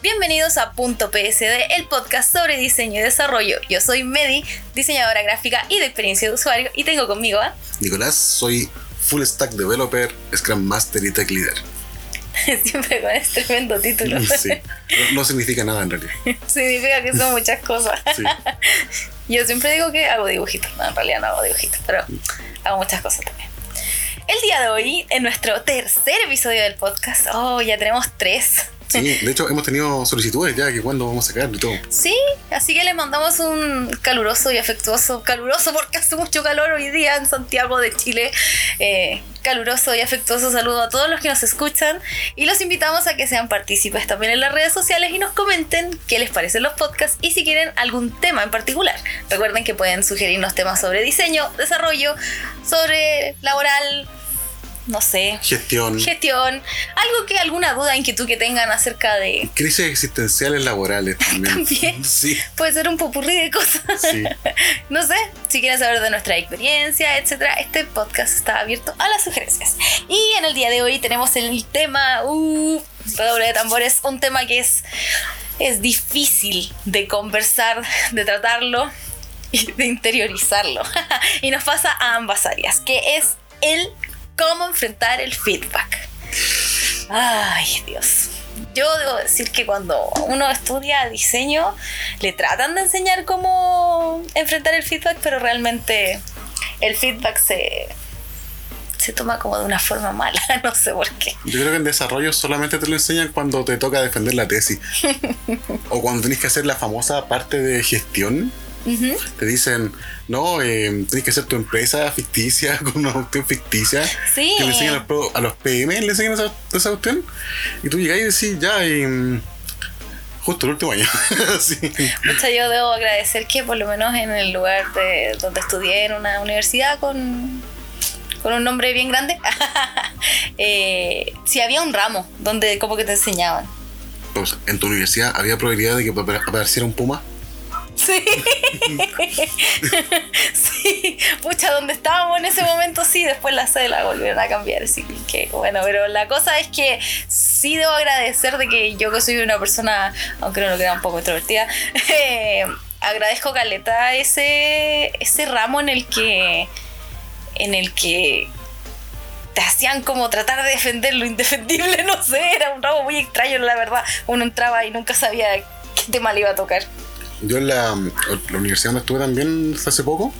Bienvenidos a Punto PSD, el podcast sobre diseño y desarrollo. Yo soy Medi, diseñadora gráfica y de experiencia de usuario, y tengo conmigo a Nicolás, soy Full Stack Developer, Scrum Master y Tech Leader. Siempre con este tremendo título. Sí, no, no significa nada en realidad. Significa que son muchas cosas. Sí. Yo siempre digo que hago dibujitos. No, en realidad no hago dibujitos, pero hago muchas cosas también. El día de hoy, en nuestro tercer episodio del podcast, oh, ya tenemos tres. Sí, de hecho hemos tenido solicitudes ya que cuándo vamos a sacar y todo. Sí, así que le mandamos un caluroso y afectuoso, caluroso porque hace mucho calor hoy día en Santiago de Chile, eh, caluroso y afectuoso saludo a todos los que nos escuchan y los invitamos a que sean partícipes también en las redes sociales y nos comenten qué les parecen los podcasts y si quieren algún tema en particular. Recuerden que pueden sugerirnos temas sobre diseño, desarrollo, sobre laboral, no sé, Gestión, gestión, algo que alguna duda, inquietud que tengan acerca de crisis existenciales laborales también. También. Sí, puede ser un popurrí de cosas. sí. No sé, si quieren saber de nuestra experiencia, etcétera, este podcast está abierto a las sugerencias. Y en el día de hoy tenemos el tema, uh, redoble de tambores, un tema que es, es difícil de conversar, de tratarlo y de interiorizarlo. y nos pasa a ambas áreas, que es el cómo enfrentar el feedback. Ay, Dios. Yo debo decir que cuando uno estudia diseño, le tratan de enseñar cómo enfrentar el feedback, pero realmente el feedback se, se toma como de una forma mala, no sé por qué. Yo creo que en desarrollo solamente te lo enseñan cuando te toca defender la tesis. o cuando tenés que hacer la famosa parte de gestión. Te dicen, no, eh, tenés que hacer tu empresa ficticia con una cuestión ficticia. Sí. Que le enseñan a los, a los PM, le enseñan esa, esa cuestión. Y tú llegás y decís, ya, y, mm, justo el último año. sí. Yo debo agradecer que por lo menos en el lugar de donde estudié, en una universidad con, con un nombre bien grande, eh, sí había un ramo donde como que te enseñaban. Pues, en tu universidad había probabilidad de que apa- apareciera un puma. Sí. sí. Pucha, donde estábamos en ese momento, sí. Después la sede volvieron a cambiar. Así que bueno, pero la cosa es que sí debo agradecer de que yo que soy una persona, aunque no lo crea un poco introvertida, eh, agradezco Caleta ese, ese ramo en el que en el que te hacían como tratar de defender lo indefendible, no sé, era un ramo muy extraño, la verdad. Uno entraba y nunca sabía qué tema le iba a tocar. Yo en la, la universidad donde estuve también hace poco,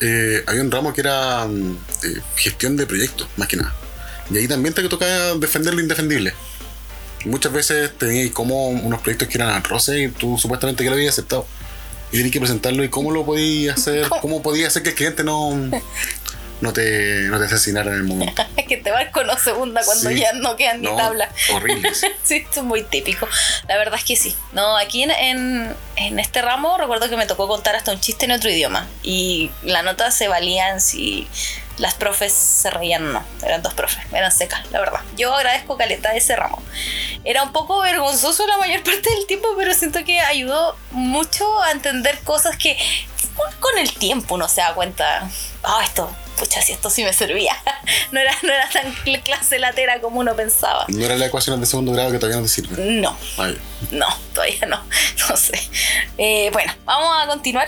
eh, había un ramo que era mm, eh, gestión de proyectos, más que nada. Y ahí también te toca defender lo indefendible. Muchas veces tenías como unos proyectos que eran atroces y tú supuestamente que lo habías aceptado. Y tenías que presentarlo y cómo lo podías hacer, cómo podías hacer que el cliente no, no, te, no te asesinara en el momento. Es que te barco no segunda cuando Sí. ya no quedan ni No, tabla. horribles. sí, esto es muy típico. La verdad es que sí. No, aquí en, en, en este ramo recuerdo que me tocó contar hasta un chiste en otro idioma. Y la nota se valían si las profes se reían no. Eran dos profes, eran secas, la verdad. Yo agradezco caleta de ese ramo. Era un poco vergonzoso la mayor parte del tiempo, pero siento que ayudó mucho a entender cosas que con el tiempo uno se da cuenta. Ah, esto, pucha, si esto sí me servía. no, era, no era tan cl- clase latera como uno pensaba. No era la ecuación de segundo grado que todavía no te sirve. No, Ay, no, todavía no. No sé. Eh, bueno, vamos a continuar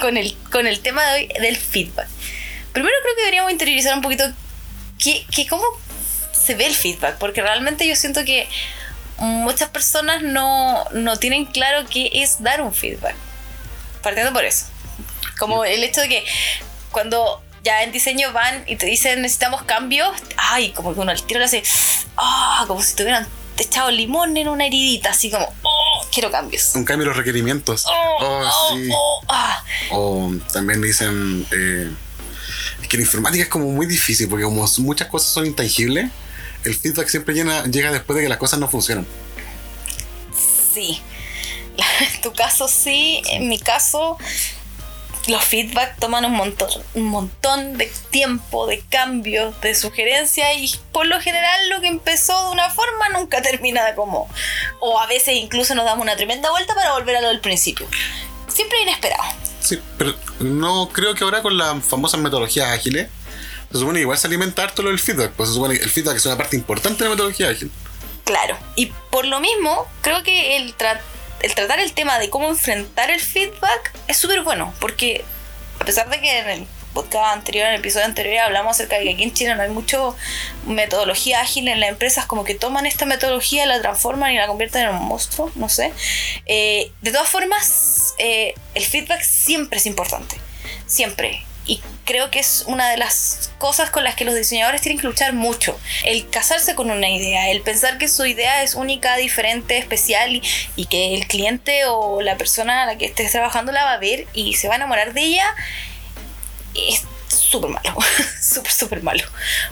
con el, con el tema de hoy del feedback. Primero creo que deberíamos interiorizar un poquito qué- cómo se ve el feedback, porque realmente yo siento que muchas personas no, no tienen claro qué es dar un feedback. Partiendo por eso. Como el hecho de que cuando ya en diseño van y te dicen necesitamos cambios, ay, como que uno al tiro le hace, ah, como si te hubieran echado limón en una heridita, así como, oh, quiero cambios. un cambio en los requerimientos. Oh, Oh, oh, sí. oh, ah. O también dicen eh, es que la informática es como muy difícil porque como muchas cosas son intangibles, el feedback siempre llena- llega después de que las cosas no funcionan. Sí. En tu caso sí, en mi caso los feedback toman un montón, un montón de tiempo, de cambios, de sugerencias y por lo general lo que empezó de una forma nunca termina de como... O a veces incluso nos damos una tremenda vuelta para volver a lo del principio. Siempre inesperado. Sí, pero no creo que ahora con las famosas metodologías ágiles se supone que igual se alimenta harto lo del feedback, pues se supone que el feedback es una parte importante de la metodología ágil. Claro, y por lo mismo, creo que el, el tratar el tema de cómo enfrentar el feedback es súper bueno, porque a pesar de que en el podcast anterior, en el episodio anterior, hablamos acerca de que aquí en Chile no hay mucho metodología ágil en las empresas, como que toman esta metodología, la transforman y la convierten en un monstruo, no sé. Eh, de todas formas, eh, el feedback siempre es importante, siempre. Y creo que es una de las cosas con las que los diseñadores tienen que luchar mucho. El casarse con una idea, el pensar que su idea es única, diferente, especial y, que el cliente o la persona a la que estés trabajando la va a ver y se va a enamorar de ella es súper malo, súper, súper malo.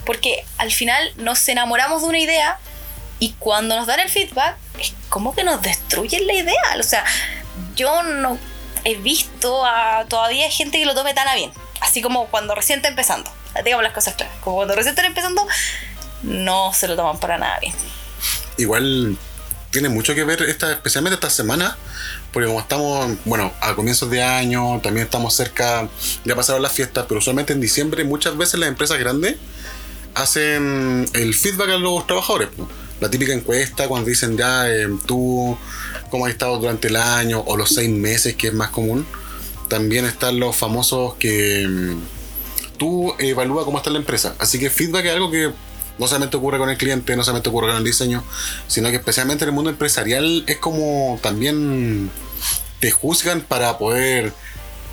Porque al final nos enamoramos de una idea y cuando nos dan el feedback es como que nos destruyen la idea. O sea, yo no he visto a todavía gente que lo tome tan a bien. Así como cuando recién está empezando. Digamos las cosas claras. Como cuando recién están empezando, no se lo toman para nada bien. Igual tiene mucho que ver, esta, especialmente esta semana, porque como estamos, bueno, a comienzos de año, también estamos cerca, ya pasaron las fiestas, pero usualmente en diciembre muchas veces las empresas grandes hacen el feedback a los trabajadores. La típica encuesta cuando dicen ya eh, tú, cómo has estado durante el año o los seis meses, que es más común. También están los famosos que mm, tú evalúa cómo está la empresa. Así que feedback es algo que no solamente ocurre con el cliente, no solamente ocurre con el diseño, sino que especialmente en el mundo empresarial es como también te juzgan para poder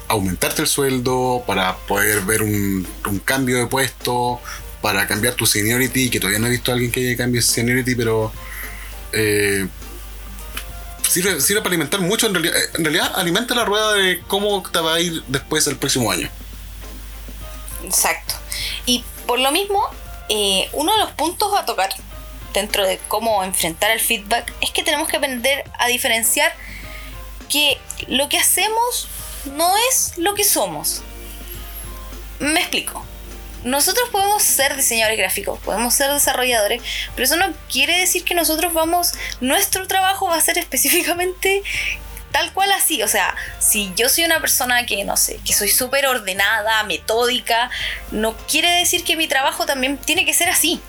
aumentarte el sueldo, para poder ver un, cambio de puesto, para cambiar tu seniority, que todavía no he visto a alguien que cambiado seniority, pero eh, sirve, para alimentar mucho, en realidad, en realidad alimenta la rueda de cómo te va a ir después el próximo año. Exacto. Y por lo mismo, eh, uno de los puntos a tocar dentro de cómo enfrentar el feedback es que tenemos que aprender a diferenciar que lo que hacemos no es lo que somos. Me explico. Nosotros podemos ser diseñadores gráficos, podemos ser desarrolladores, pero eso no quiere decir que nosotros vamos, nuestro trabajo va a ser específicamente tal cual así. O sea, si yo soy una persona que, no sé, que soy súper ordenada, metódica, no quiere decir que mi trabajo también tiene que ser así.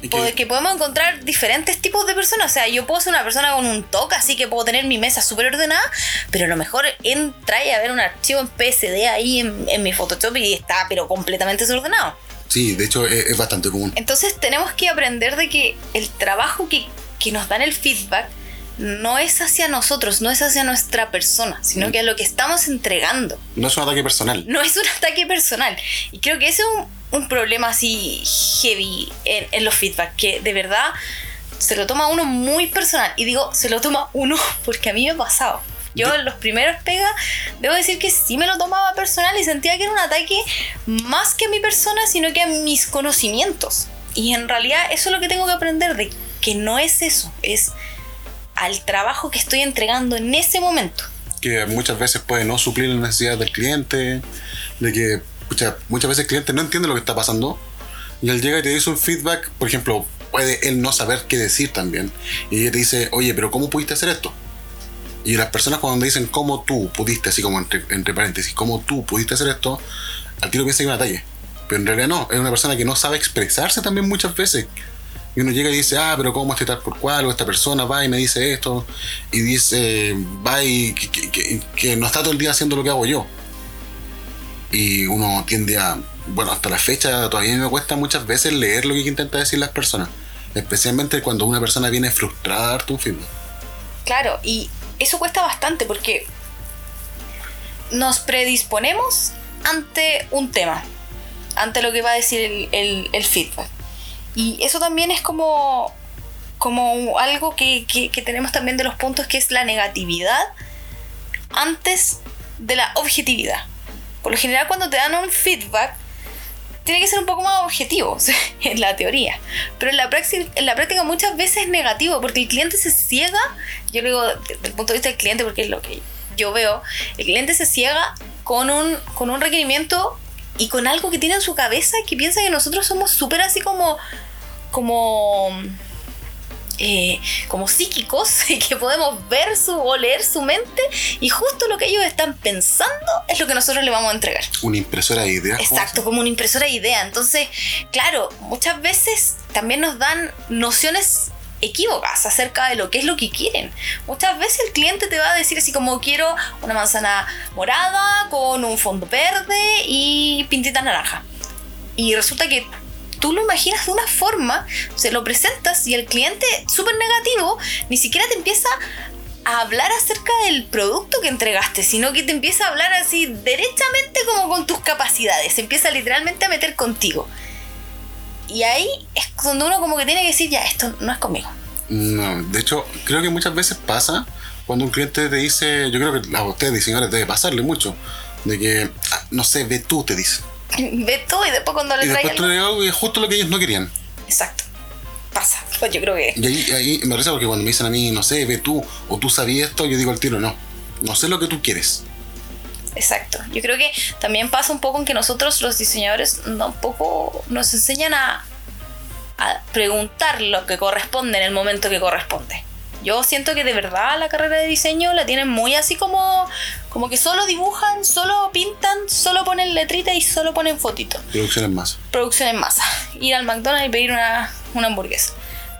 Que... podemos encontrar diferentes tipos de personas. O sea, yo puedo ser una persona con un toque, así que puedo tener mi mesa súper ordenada, pero a lo mejor entra y a ver un archivo en PSD ahí en, mi Photoshop y está, pero completamente desordenado. Sí, de hecho es, bastante común. Entonces tenemos que aprender de que el trabajo que, que nos dan el feedback no es hacia nosotros, no es hacia nuestra persona, sino mm. que a lo que estamos entregando. No es un ataque personal. No es un ataque personal. Y creo que ese es un, problema así heavy en, los feedback, que de verdad se lo toma uno muy personal. Y digo, se lo toma uno porque a mí me ha pasado. Yo en los primeros pega, debo decir que sí me lo tomaba personal y sentía que era un ataque más que a mi persona, sino que a mis conocimientos. Y en realidad eso es lo que tengo que aprender de que no es eso, es al trabajo que estoy entregando en ese momento. Que muchas veces puede no suplir las necesidades del cliente, de que muchas veces el cliente no entiende lo que está pasando y él llega y te dice un feedback, por ejemplo, puede él no saber qué decir también. Y ella te dice, oye, pero ¿cómo pudiste hacer esto? Y las personas cuando dicen cómo tú pudiste, así como entre, entre paréntesis, cómo tú pudiste hacer esto, al tiro piensa que es un ataque. Pero en realidad no, es una persona que no sabe expresarse también muchas veces y uno llega y dice, ah, pero ¿cómo este tal por cual? O esta persona va y me dice esto. Y dice, va y que, no está todo el día haciendo lo que hago yo. Y uno tiende a, bueno, hasta la fecha todavía me cuesta muchas veces leer lo que intenta decir las personas. Especialmente cuando una persona viene frustrada a darte un film. Claro, y eso cuesta bastante porque nos predisponemos ante un tema, ante lo que va a decir el feedback. Y eso también es como, como algo que, tenemos también de los puntos, que es la negatividad antes de la objetividad. Por lo general cuando te dan un feedback, tiene que ser un poco más objetivo en la teoría. Pero en la, práctica, en la práctica muchas veces es negativo porque el cliente se ciega, yo lo digo desde el punto de vista del cliente porque es lo que yo veo, el cliente se ciega con un, con un requerimiento y con algo que tiene en su cabeza que piensa que nosotros somos súper así como como eh, como psíquicos que podemos ver su o leer su mente y justo lo que ellos están pensando es lo que nosotros le vamos a entregar. Una impresora de ideas. ¿cómo Exacto, como una impresora de idea. Entonces, claro, muchas veces también nos dan nociones equívocas acerca de lo que es lo que quieren. Muchas veces el cliente te va a decir así como quiero una manzana morada con un fondo verde y pintita naranja. Y resulta que tú lo imaginas de una forma, se lo presentas y el cliente súper negativo ni siquiera te empieza a hablar acerca del producto que entregaste, sino que te empieza a hablar así derechamente como con tus capacidades, se empieza literalmente a meter contigo. Y ahí es donde uno como que tiene que decir, ya, esto no es conmigo. No, de hecho, creo que muchas veces pasa cuando un cliente te dice, yo creo que a ustedes diseñadores debe pasarle mucho, de que, ah, no sé, ve tú, te dice. Ve tú y después cuando le Y traes después tú algo- es justo lo que ellos no querían. Exacto. Pasa. Pues yo creo que... Y ahí, ahí me parece porque cuando me dicen a mí, no sé, ve tú, o tú sabías esto, yo digo al tiro, no. No sé lo que tú quieres. Exacto. Yo creo que también pasa un poco en que nosotros los diseñadores tampoco nos enseñan a, a preguntar lo que corresponde en el momento que corresponde. Yo siento que de verdad la carrera de diseño la tienen muy así como, como que solo dibujan, solo pintan, solo ponen letrita y solo ponen fotitos. Producción en masa. producción en masa. Ir al McDonald's y pedir una, una hamburguesa.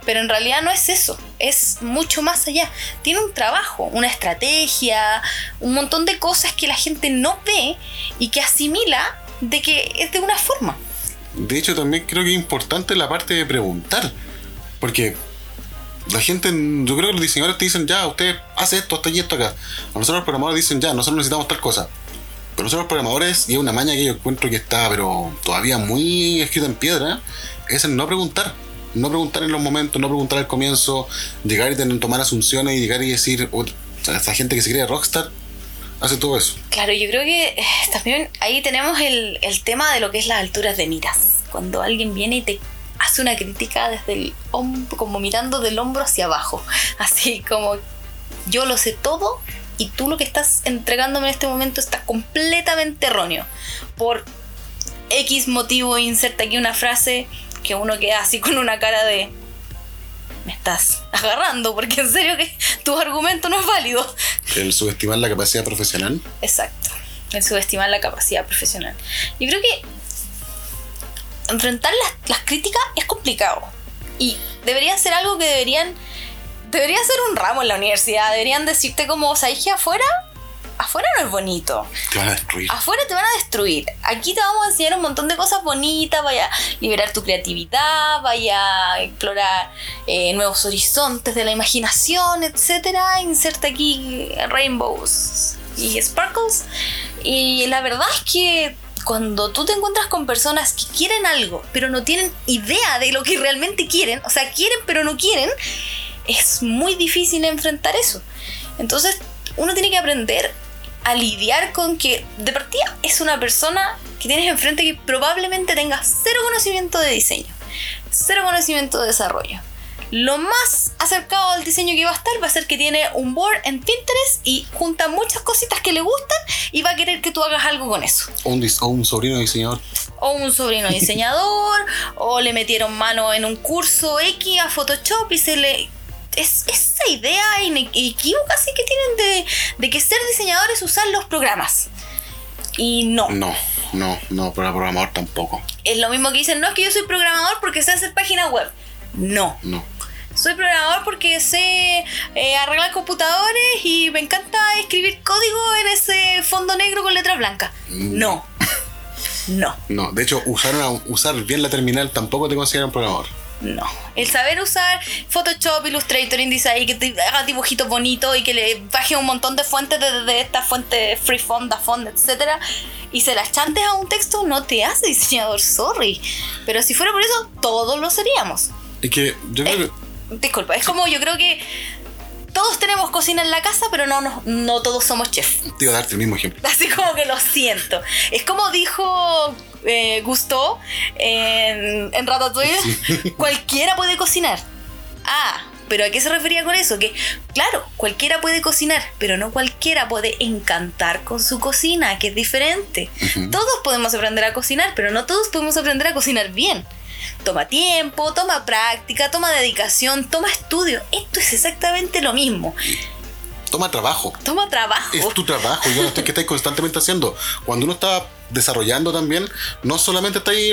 Pero en realidad no es eso, es mucho más allá. Tiene un trabajo, una estrategia, un montón de cosas que la gente no ve y que asimila de que es de una forma. De hecho, también creo que es importante la parte de preguntar. Porque la gente, yo creo que los diseñadores te dicen, ya, usted hace esto, esto y esto acá. A nosotros los programadores dicen, ya, nosotros necesitamos tal cosa. Pero nosotros los programadores, y es una maña que yo encuentro que está, pero todavía muy escrita en piedra, es el no preguntar. No preguntar en los momentos, no preguntar al comienzo, llegar y tener, tomar asunciones y llegar y decir, "Oh, esta gente que se cree rockstar hace todo eso. Claro, yo creo que eh, también ahí tenemos el, el tema de lo que es las alturas de miras. Cuando alguien viene y te hace una crítica desde el hombro, como mirando del hombro hacia abajo. Así como yo lo sé todo y tú lo que estás entregándome en este momento está completamente erróneo. Por X motivo inserta aquí una frase que uno queda así con una cara de... Me estás agarrando porque en serio que tu argumento no es válido. El subestimar la capacidad profesional. Exacto. El subestimar la capacidad profesional. Yo creo que enfrentar las, las críticas es complicado. Y debería ser algo que deberían. Debería ser un ramo en la universidad. Deberían decirte como, ¿sabes que afuera? Afuera no es bonito. Te van a destruir. Afuera te van a destruir. Aquí te vamos a enseñar un montón de cosas bonitas. Vaya a liberar tu creatividad, vaya a explorar eh, nuevos horizontes de la imaginación, etcétera. Inserta aquí rainbows y sparkles. Y la verdad es que cuando tú te encuentras con personas que quieren algo, pero no tienen idea de lo que realmente quieren, o sea, quieren pero no quieren, es muy difícil enfrentar eso. Entonces, uno tiene que aprender a lidiar con que de partida es una persona que tienes enfrente que probablemente tenga cero conocimiento de diseño, cero conocimiento de desarrollo. Lo más acercado al diseño que va a estar va a ser que tiene un board en Pinterest y junta muchas cositas que le gustan y va a querer que tú hagas algo con eso. O un, dis- o un sobrino diseñador. O un sobrino diseñador, o le metieron mano en un curso X a Photoshop y se le... Es esa idea inequívoca así que tienen de, de que ser diseñador es usar los programas. Y no. No, no, no, para programador tampoco. Es lo mismo que dicen, no es que yo soy programador porque sé hacer páginas web. No. No. Soy programador porque sé eh, arreglar computadores y me encanta escribir código en ese fondo negro con letra blanca. No. No. No, de hecho, usar, una- usar bien la terminal tampoco te consideran programador. No. El saber usar Photoshop, Illustrator, InDesign, que te haga dibujitos bonitos y que le baje un montón de fuentes de, de esta fuente Freeform, Dafont, etcétera, y se las chantes a un texto, no te hace diseñador, sorry. Pero si fuera por eso, todos lo seríamos. Es que yo creo que. Disculpa, es como yo creo que todos tenemos cocina en la casa, pero no, no, no todos somos chefs. Te iba a darte el mismo ejemplo. Así como que lo siento. Es como dijo eh, Gusto en, en Ratatouille, cualquiera puede cocinar. Ah, pero ¿a qué se refería con eso? Que, claro, cualquiera puede cocinar, pero no cualquiera puede encantar con su cocina, que es diferente. Todos podemos aprender a cocinar, pero no todos podemos aprender a cocinar bien. Toma tiempo, toma práctica, toma dedicación, toma estudio. Esto es exactamente lo mismo. Toma trabajo. Toma trabajo. Es tu trabajo, yo no estoy que estáis constantemente haciendo. Cuando uno está desarrollando también, no solamente está ahí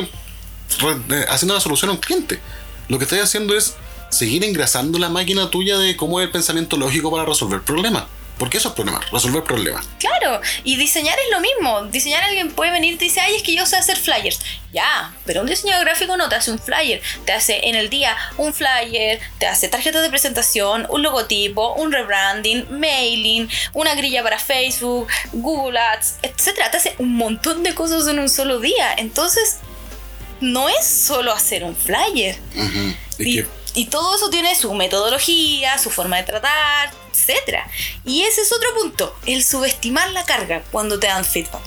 re- eh, haciendo la solución a un cliente. Lo que estáis haciendo es seguir engrasando la máquina tuya de cómo es el pensamiento lógico para resolver problemas. Porque eso es problema, resolver problemas. Claro, y diseñar es lo mismo. Diseñar alguien puede venir y te dice, ay, es que yo sé hacer flyers. Ya, pero un diseñador gráfico no te hace un flyer. Te hace en el día un flyer, te hace tarjetas de presentación, un logotipo, un rebranding, mailing, una grilla para Facebook, Google Ads, etc. Te hace un montón de cosas en un solo día. Entonces, no es solo hacer un flyer. Ujú. Es Y, que y todo eso tiene su metodología, su forma de tratar, etc. Y ese es otro punto, el subestimar la carga cuando te dan feedback.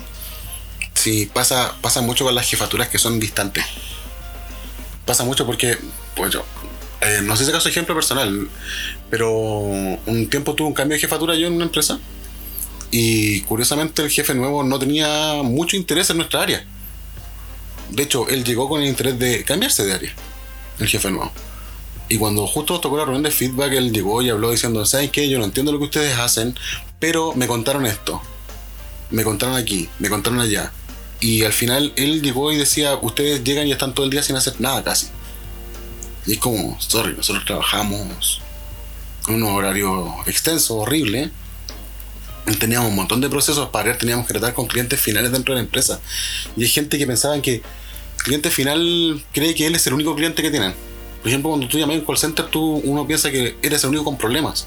Sí, pasa, pasa mucho con las jefaturas que son distantes. Pasa mucho porque, pues yo, eh, no sé si acaso ejemplo personal, pero un tiempo tuve un cambio de jefatura yo en una empresa y curiosamente el jefe nuevo no tenía mucho interés en nuestra área. De hecho, él llegó con el interés de cambiarse de área, el jefe nuevo. Y cuando justo tocó la reunión de feedback, él llegó y habló diciendo, ¿saben qué? Yo no entiendo lo que ustedes hacen, pero me contaron esto me contaron aquí, me contaron allá. Y al final él llegó y decía, ustedes llegan y están todo el día sin hacer nada casi. Y es como, sorry, nosotros trabajamos un horario extenso, horrible. Teníamos un montón de procesos para ver, teníamos que tratar con clientes finales dentro de la empresa. Y hay gente que pensaba que el cliente final cree que él es el único cliente que tienen. Por ejemplo, cuando tú llamas a un call center, tú, uno piensa que eres el único con problemas.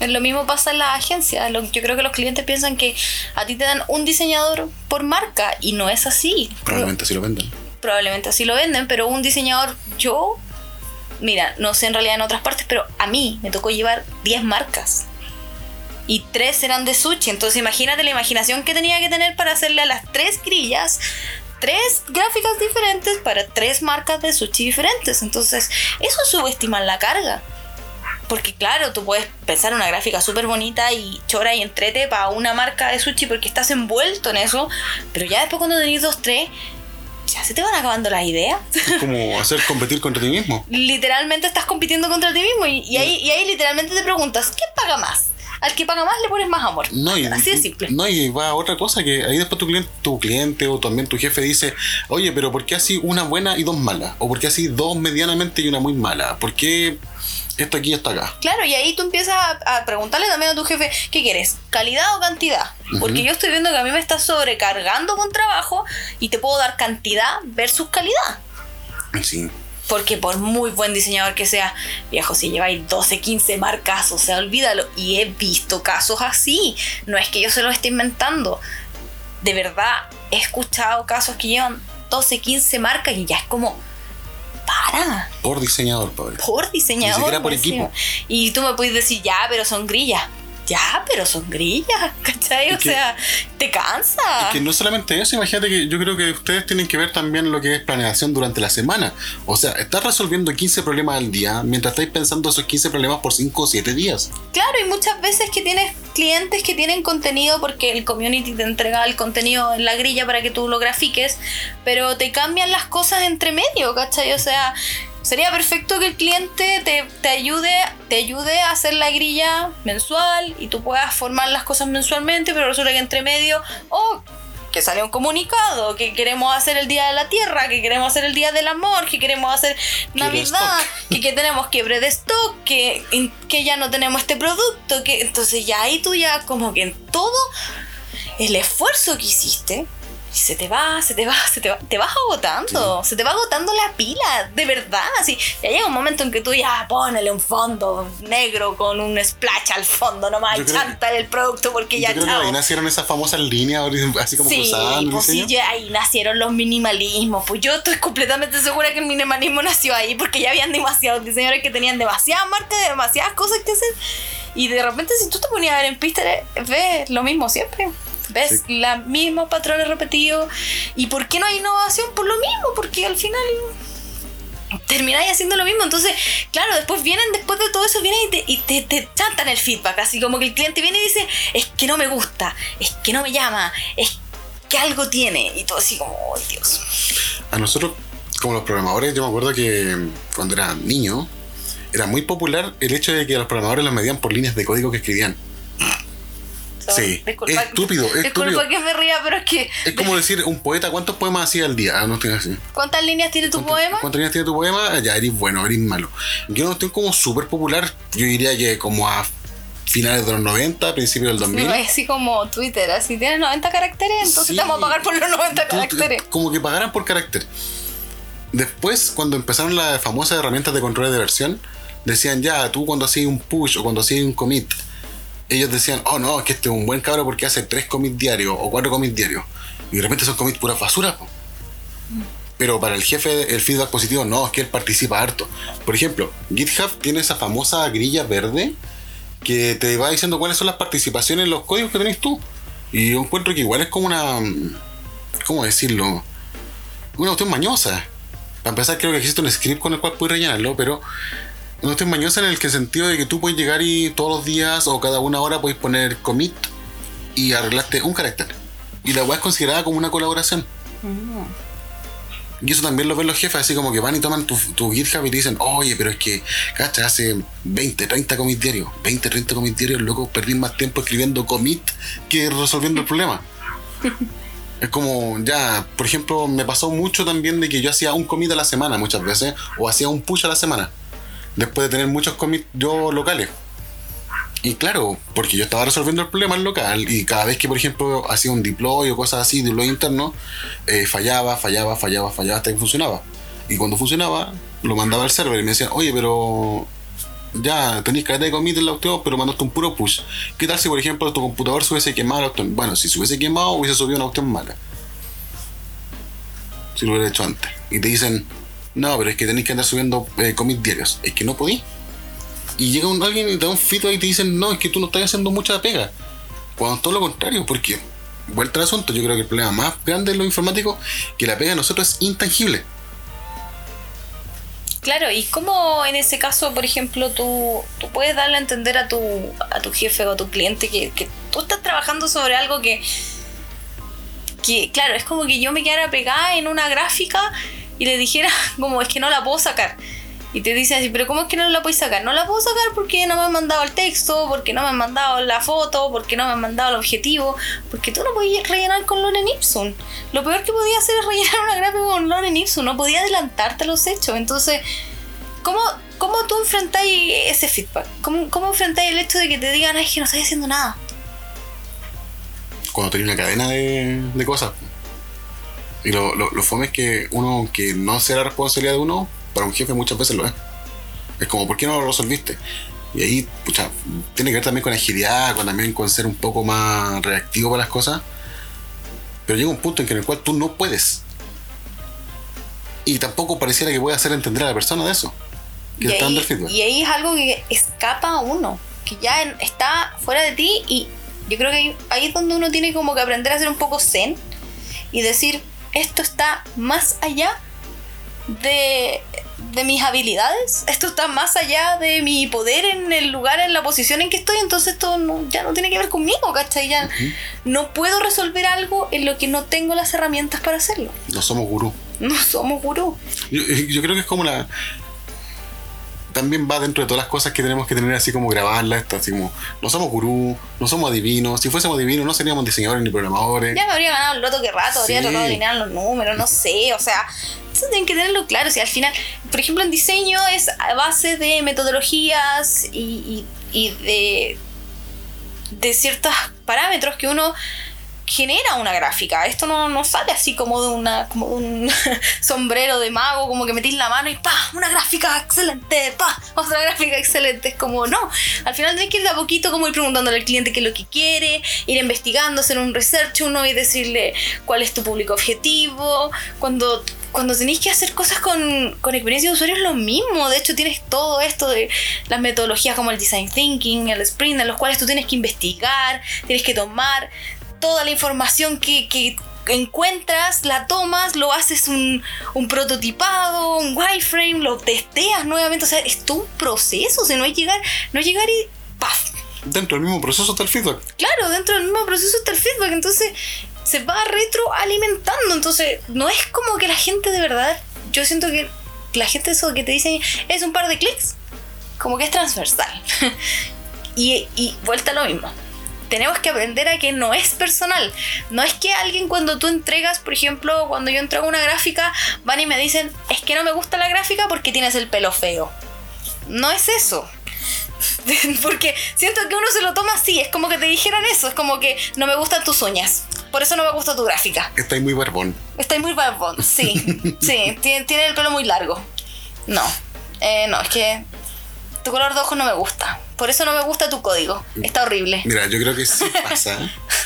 Lo mismo pasa en las agencias. Yo creo que los clientes piensan que a ti te dan un diseñador por marca y no es así. Probablemente así lo venden. Probablemente así lo venden, pero un diseñador, yo, mira, no sé en realidad en otras partes, pero a mí me tocó llevar 10 marcas. Y tres eran de sushi. Entonces imagínate la imaginación que tenía que tener para hacerle a las tres grillas tres gráficas diferentes para tres marcas de sushi diferentes. Entonces, eso es subestimar la carga. Porque claro, tú puedes pensar una gráfica súper bonita y chora y entrete para una marca de sushi porque estás envuelto en eso, pero ya después cuando tenés dos, tres, ya se te van acabando las ideas. Es como hacer competir contra ti mismo. literalmente estás compitiendo contra ti mismo y, y ahí, y ahí literalmente te preguntas, ¿quién paga más? Al que paga más le pones más amor. No, y, Así de simple. No, y va a otra cosa que ahí después tu cliente, tu cliente o también tu jefe dice, oye, pero ¿por qué así una buena y dos malas? ¿O por qué así dos medianamente y una muy mala? ¿Por qué esto aquí y esto acá? Claro, y ahí tú empiezas a, a preguntarle también a tu jefe, ¿qué quieres? ¿Calidad o cantidad? Porque yo estoy viendo que a mí me está sobrecargando con trabajo y te puedo dar cantidad versus calidad. Sí. Porque por muy buen diseñador que sea, viejo, si lleváis 12, 15 marcas, o sea, olvídalo. Y he visto casos así. No es que yo se lo esté inventando. De verdad, he escuchado casos que llevan 12, 15 marcas y ya es como, para, Por diseñador, Pablo. por diseñador. Ni siquiera por encima. equipo. Y tú me puedes decir, ya, pero son grillas. Ya, pero son grillas, ¿cachai? O que- sea, te cansa. Que no solamente eso, imagínate que yo creo que ustedes tienen que ver también lo que es planeación durante la semana. O sea, estás resolviendo 15 problemas al día mientras estáis pensando esos 15 problemas por 5 o 7 días. Claro, y muchas veces que tienes clientes que tienen contenido porque el community te entrega el contenido en la grilla para que tú lo grafiques, pero te cambian las cosas entre medio, ¿cachai? O sea, sería perfecto que el cliente te, te ayude, te ayude a hacer la grilla mensual y tú puedas formar las cosas mensualmente, pero resulta que entre medio, oh, que sale un comunicado, que queremos hacer el Día de la Tierra, que queremos hacer el Día del Amor, que queremos hacer Navidad, que, que tenemos quiebre de stock, que, que ya no tenemos este producto, que entonces ya ahí tú ya como que en todo el esfuerzo que hiciste se te va, se te va, se te va, te vas agotando, se te va agotando la pila, de verdad, así, ya llega un momento en que tú ya ponele un fondo negro con un splash al fondo nomás y que- chanta el producto porque ya creo que ahí nacieron esas famosas líneas, así como Sí, cruzadas. ¿no pues sí, ya ahí nacieron los minimalismos. Pues yo estoy completamente segura que el minimalismo nació ahí porque ya habían demasiados diseñadores que tenían demasiadas marcas, demasiadas cosas que hacer. Y de repente, si tú te ponías a ver en Pinterest, ves lo mismo siempre. Ves Sí. los mismos patrones repetidos. ¿Y por qué no hay innovación? Por lo mismo, porque al final termináis haciendo lo mismo. Entonces, claro, después vienen, después de todo eso, vienen y te, y te, te chantan el feedback. Así como que el cliente viene y dice, es que no me gusta, es que no me llama, es que algo tiene. Y todo así como, oh, Dios. A nosotros, como los programadores, yo me acuerdo que cuando era niño, era muy popular el hecho de que los programadores los medían por líneas de código que escribían. Sí, disculpa- estúpido, Disculpa estúpido. que me ría, pero es que. Es como decir, un poeta, ¿cuántos poemas hacía al día? Ah, no estoy así. ¿Cuántas líneas tiene tu ¿Cuánto- poema? ¿Cuántas líneas tiene tu poema? Ah, Ya, eres bueno, eres malo. Yo no estoy como súper popular. Yo diría que como a finales de los 90, principios del 2000. No, es así como Twitter, así tienes 90 caracteres, entonces Sí. te vamos a pagar por los 90 Tú- caracteres. Como que pagaran por carácter. Después, cuando empezaron las famosas herramientas de control de versión, decían ya, tú cuando hacías un push o cuando hacías un commit, ellos decían, oh no, es que este es un buen cabro porque hace tres commits diarios o cuatro commits diarios. Y de repente son commits pura basura. po. Pero para el jefe, el feedback positivo, no, es que él participa harto. Por ejemplo, GitHub tiene esa famosa grilla verde que te va diciendo cuáles son las participaciones en los códigos que tenés tú. Y yo encuentro que igual es como una. ¿Cómo decirlo? Una cuestión mañosa. Para empezar, creo que existe un script con el cual puedes rellenarlo, pero una cuestión mañosa en el que sentido de que tú puedes llegar y todos los días o cada una hora puedes poner commit y arreglaste un carácter. Y la web es considerada como una colaboración. Y eso también lo ven los jefes, así como que van y toman tu, tu GitHub y te dicen, oye, pero es que, cacha, hace 20, 30 commits diarios. 20, 30 commits diarios, loco, perdí más tiempo escribiendo commit que resolviendo el problema. Es como, ya, por ejemplo, me pasó mucho también de que yo hacía un commit a la semana muchas veces, o hacía un push a la semana, después de tener muchos commits yo locales. Y claro, porque yo estaba resolviendo el problema en local y cada vez que, por ejemplo, hacía un deploy o cosas así, deploy interno, eh, fallaba, fallaba, fallaba, fallaba hasta que funcionaba. Y cuando funcionaba, lo mandaba al server y me decían, oye, pero ya tenéis caleta de commit en la opción, pero mandaste un puro push. ¿Qué tal si, por ejemplo, tu computador se hubiese quemado la opción? Bueno, si se hubiese quemado, hubiese subido una opción mala. Si lo hubiera hecho antes. Y te dicen, no, pero es que tenéis que andar subiendo eh, commits diarios. Es que no podí. Y llega un, alguien y te da un feedback y te dicen, no, es que tú no estás haciendo mucha pega. Cuando todo lo contrario, porque, vuelta al asunto, yo creo que el problema más grande en lo informático, que la pega de nosotros es intangible. Claro, y cómo en ese caso, por ejemplo, tú, tú puedes darle a entender a tu, a tu jefe o a tu cliente que, que tú estás trabajando sobre algo que, que, claro, es como que yo me quedara pegada en una gráfica y le dijera, como es que no la puedo sacar. Y te dicen así, pero ¿cómo es que no la puedes sacar? No la puedo sacar porque no me han mandado el texto, porque no me han mandado la foto, porque no me han mandado el objetivo, porque tú no podías rellenar con Loren Ipsum. Lo peor que podía hacer es rellenar una gráfica con Loren Ipsum, no podía adelantarte los hechos. Entonces, ¿cómo, cómo tú enfrentáis ese feedback? ¿Cómo, cómo enfrentáis el hecho de que te digan, es que no estoy haciendo nada? cuando tenés una cadena de, de cosas. Y lo, lo, lo fome es que uno, que no sea la responsabilidad de uno, para un jefe muchas veces lo es. Es como, ¿por qué no lo resolviste? Y ahí, pucha, tiene que ver también con agilidad, con también con ser un poco más reactivo para las cosas. Pero llega un punto en que en el cual tú no puedes. Y tampoco pareciera que pueda hacer entender a la persona de eso. Que Y está ahí, feedback. y ahí es algo que escapa a uno, que ya está fuera de ti y yo creo que ahí es donde uno tiene como que aprender a ser un poco zen y decir, esto está más allá de, de mis habilidades, esto está más allá de mi poder en el lugar, en la posición en que estoy, entonces esto no- ya no tiene que ver conmigo, ¿cachai? Ya no puedo resolver algo en lo que no tengo las herramientas para hacerlo. No somos gurú. No somos gurú. Yo, yo creo que es como la. También va dentro de todas las cosas que tenemos que tener así como grabarlas, así como, no somos gurú, no somos adivinos, si fuésemos adivinos no seríamos diseñadores ni programadores. Ya me habría ganado el loto que rato, habría Sí. tratado de alinear los números, no sé, o sea, eso tienen que tenerlo claro. Si al final, por ejemplo, en diseño es a base de metodologías y, y- y de, de ciertos parámetros que uno genera una gráfica. Esto no, no sale así como de una como un sombrero de mago, como que metís la mano y pa, una gráfica excelente, pa, otra gráfica excelente. Es como no. Al final tenés que ir de a poquito como ir preguntándole al cliente qué es lo que quiere, ir investigando, hacer un research uno y decirle cuál es tu público objetivo. Cuando cuando tenéis que hacer cosas con, con experiencia de usuario es lo mismo. De hecho, tienes todo esto de las metodologías como el design thinking, el sprint, en los cuales tú tienes que investigar, tienes que tomar toda la información que, que encuentras, la tomas, lo haces un, un prototipado, un wireframe, lo testeas nuevamente. O sea, es todo un proceso. O sea, no es llegar, no es llegar y ¡paf! Dentro del mismo proceso está el feedback. Claro, dentro del mismo proceso está el feedback. Entonces se va retroalimentando. Entonces no es como que la gente de verdad yo siento que la gente eso que te dicen es un par de clics, como que es transversal. y, y vuelta a lo mismo. Tenemos que aprender a que no es personal. No es que alguien cuando tú entregas, por ejemplo, cuando yo entrego una gráfica, van y me dicen, es que no me gusta la gráfica porque tienes el pelo feo. No es eso. Porque siento que uno se lo toma así, es como que te dijeran eso, es como que no me gustan tus uñas. Por eso no me gusta tu gráfica. Estáis muy barbón. Estáis muy barbón, sí. sí, tiene, tiene el pelo muy largo. No, eh, no, es que tu color de ojos no me gusta. Por eso no me gusta tu código. Está horrible. Mira, yo creo que sí pasa.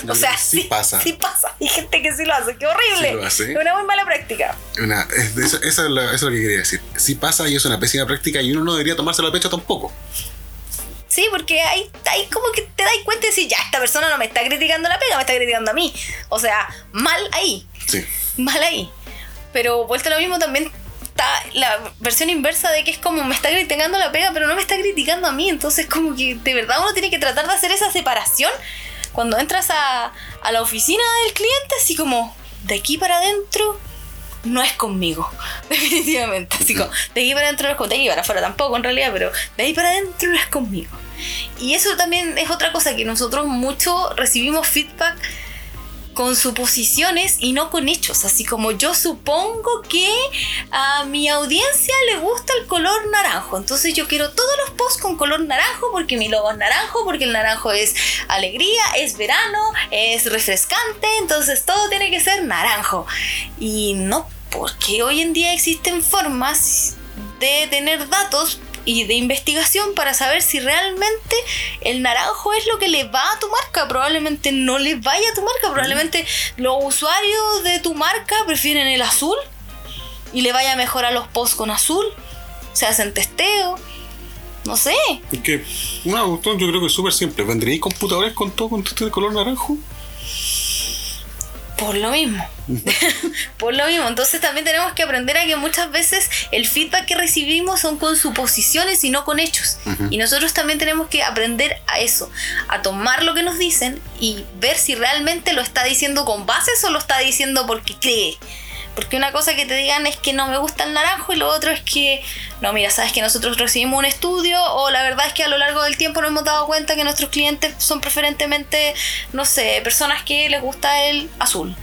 O sea, sí, pasa. Sí pasa. Hay gente que sí lo hace. ¡Qué horrible! Sí lo hace. Es una muy mala práctica. Una, es eso, eso es lo, eso es lo que quería decir. Sí pasa y es una pésima práctica y uno no debería tomárselo a pecho tampoco. Sí, porque ahí, ahí como que te das cuenta y decís, ya, esta persona no me está criticando la pega, me está criticando a mí. O sea, mal ahí. Sí. Mal ahí. Pero vuelta a lo mismo también está la versión inversa de que es como me está criticando la pega, pero no me está criticando a mí. Entonces como que de verdad uno tiene que tratar de hacer esa separación cuando entras a, a la oficina del cliente, así como de aquí para adentro no es conmigo, definitivamente. Así como, de aquí para adentro no es conmigo, de aquí para afuera tampoco en realidad, pero de ahí para adentro no es conmigo. Y eso también es otra cosa que nosotros mucho recibimos feedback con suposiciones y no con hechos. Así como yo supongo que a mi audiencia le gusta el color naranjo. Entonces yo quiero todos los posts con color naranjo porque mi logo es naranjo, porque el naranjo es alegría, es verano, es refrescante. Entonces todo tiene que ser naranjo. Y no, porque hoy en día existen formas de tener datos y de investigación para saber si realmente el naranjo es lo que le va a tu marca. Probablemente no le vaya a tu marca. Probablemente los usuarios de tu marca prefieren el azul y le vaya mejor a los posts con azul. Se hacen testeo. No sé. Es que, una cuestión yo creo que es súper simple. ¿Vendríais computadores con todo con este de color naranjo? Por lo mismo. Por lo mismo. Entonces también tenemos que aprender a que muchas veces el feedback que recibimos son con suposiciones y no con hechos. Y nosotros también tenemos que aprender a eso, a tomar lo que nos dicen y ver si realmente lo está diciendo con bases o lo está diciendo porque cree. Porque una cosa que te digan es que no me gusta el naranjo y lo otro es que, no, mira, sabes que nosotros recibimos un estudio o la verdad es que a lo largo del tiempo nos hemos dado cuenta que nuestros clientes son preferentemente, no sé, personas que les gusta el azul.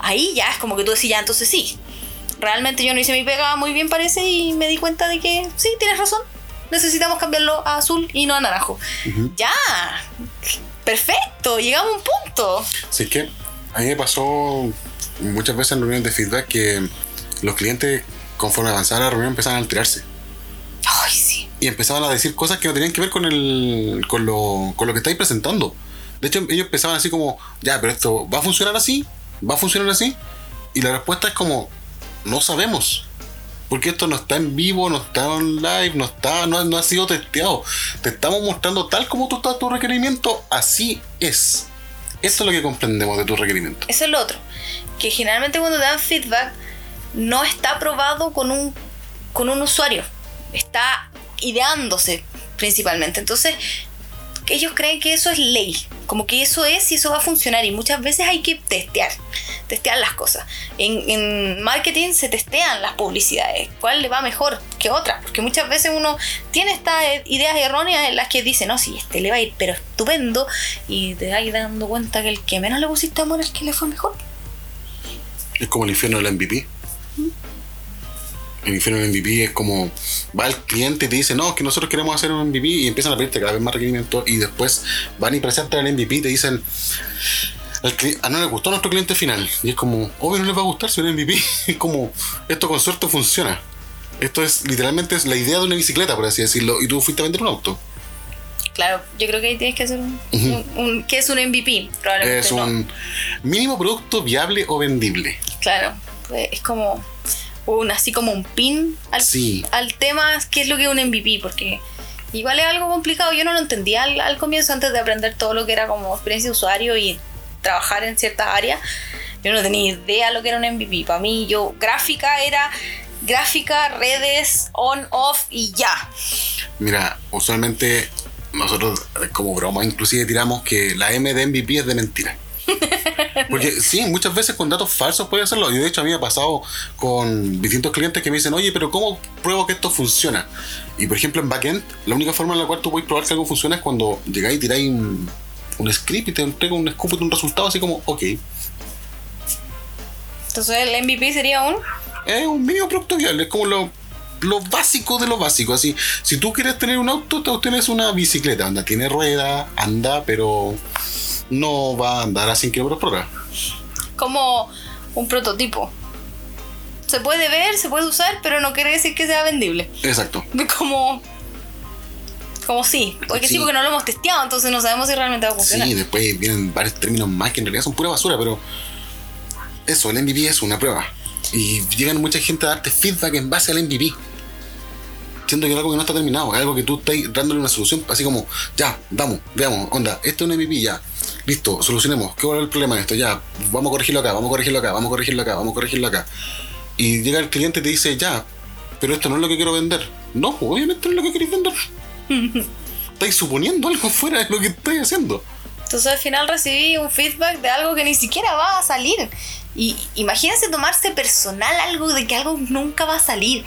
Ahí ya es como que tú decís, ya, entonces sí. Realmente yo no hice mi pega muy bien parece y me di cuenta de que sí, tienes razón. Necesitamos cambiarlo a azul y no a naranjo. Ya. Perfecto, llegamos a un punto. Así que a mí me pasó muchas veces en reuniones de feedback que los clientes, conforme avanzaba la reunión, empezaban a alterarse. Ay, sí. Y empezaban a decir cosas que no tenían que ver con, el, con, lo, con lo que estáis presentando. De hecho, ellos empezaban así como, ya, pero esto va a funcionar así, va a funcionar así. Y la respuesta es como, no sabemos. Porque esto no está en vivo, no está en live, no, está, no, no ha sido testeado. Te estamos mostrando tal como tú estás tu requerimiento, así es. Esto es lo que comprendemos de tu requerimiento. Eso es lo otro. Que generalmente cuando dan feedback no está probado con un, con un usuario. Está ideándose principalmente. Entonces, ellos creen que eso es ley. Como que eso es y eso va a funcionar. Y muchas veces hay que testear. Testear las cosas. En, marketing se testean las publicidades. ¿Cuál le va mejor que otra? Porque muchas veces uno tiene estas ideas erróneas en las que dice, no, sí, este le va a ir, pero estupendo. Y te vas dando cuenta que el que menos le pusiste amor es el que le fue mejor. Es como el infierno del MVP. El infierno del MVP es como va el cliente y te dice, no, es que nosotros queremos hacer un MVP y empiezan a pedirte cada vez más requerimientos y después van y presentan el MVP y te dicen, a no le gustó a nuestro cliente final. Y es como, obvio no les va a gustar si un MVP. Es como, esto con suerte funciona. Esto es literalmente es la idea de una bicicleta, por así decirlo, y tú fuiste a vender un auto. Claro, yo creo que ahí tienes que hacer un, un- que es un MVP, probablemente Es no. un mínimo producto viable o vendible. Claro, pues, es como un así como un pin al, Sí. al tema qué es lo que es un MVP, porque igual es algo complicado. Yo no lo entendía al, al comienzo antes de aprender todo lo que era como experiencia de usuario y trabajar en ciertas áreas. Yo no tenía idea lo que era un MVP. Para mí, yo gráfica era gráfica, redes, on, off y ya. Mira, usualmente nosotros eh, como broma inclusive tiramos que la M de MVP es de mentira. Porque sí, muchas veces con datos falsos puede hacerlo. Y de hecho a mí me ha pasado con distintos clientes que me dicen, oye, pero ¿cómo pruebo que esto funciona? Y por ejemplo en backend, la única forma en la cual tú puedes probar que algo funciona es cuando llegáis y tiráis un, un script y te entrega un scoop y un resultado así como, ok. Entonces el MVP sería un... Es un mínimo producto viable, es como lo, lo básico de lo básico. Así, si tú quieres tener un auto, tú tienes una bicicleta, anda, tiene rueda, anda, pero no va a andar a 100 kilómetros por hora. como un prototipo. Se puede ver, se puede usar, pero no quiere decir que sea vendible. Exacto. Como. Como sí. Porque sí, Sí. porque no lo hemos testeado, entonces no sabemos si realmente va a funcionar. Sí, después vienen varios términos más que en realidad son pura basura, pero eso, el MVP es una prueba. Y llegan mucha gente a darte feedback en base al MVP. Siendo que es algo que no está terminado, es algo que tú estás dándole una solución, así como, ya, vamos, veamos, onda, esto es un MVP, ya, listo, solucionemos, ¿qué va el problema de esto? Ya, vamos a corregirlo acá, vamos a corregirlo acá, vamos a corregirlo acá, vamos a corregirlo acá. Y llega el cliente y te dice, ya, pero esto no es lo que quiero vender. No, pues, obviamente no es lo que queréis vender. estáis suponiendo algo fuera de lo que estáis haciendo. Entonces al final recibí un feedback de algo que ni siquiera va a salir. Y imagínense tomarse personal algo de que algo nunca va a salir.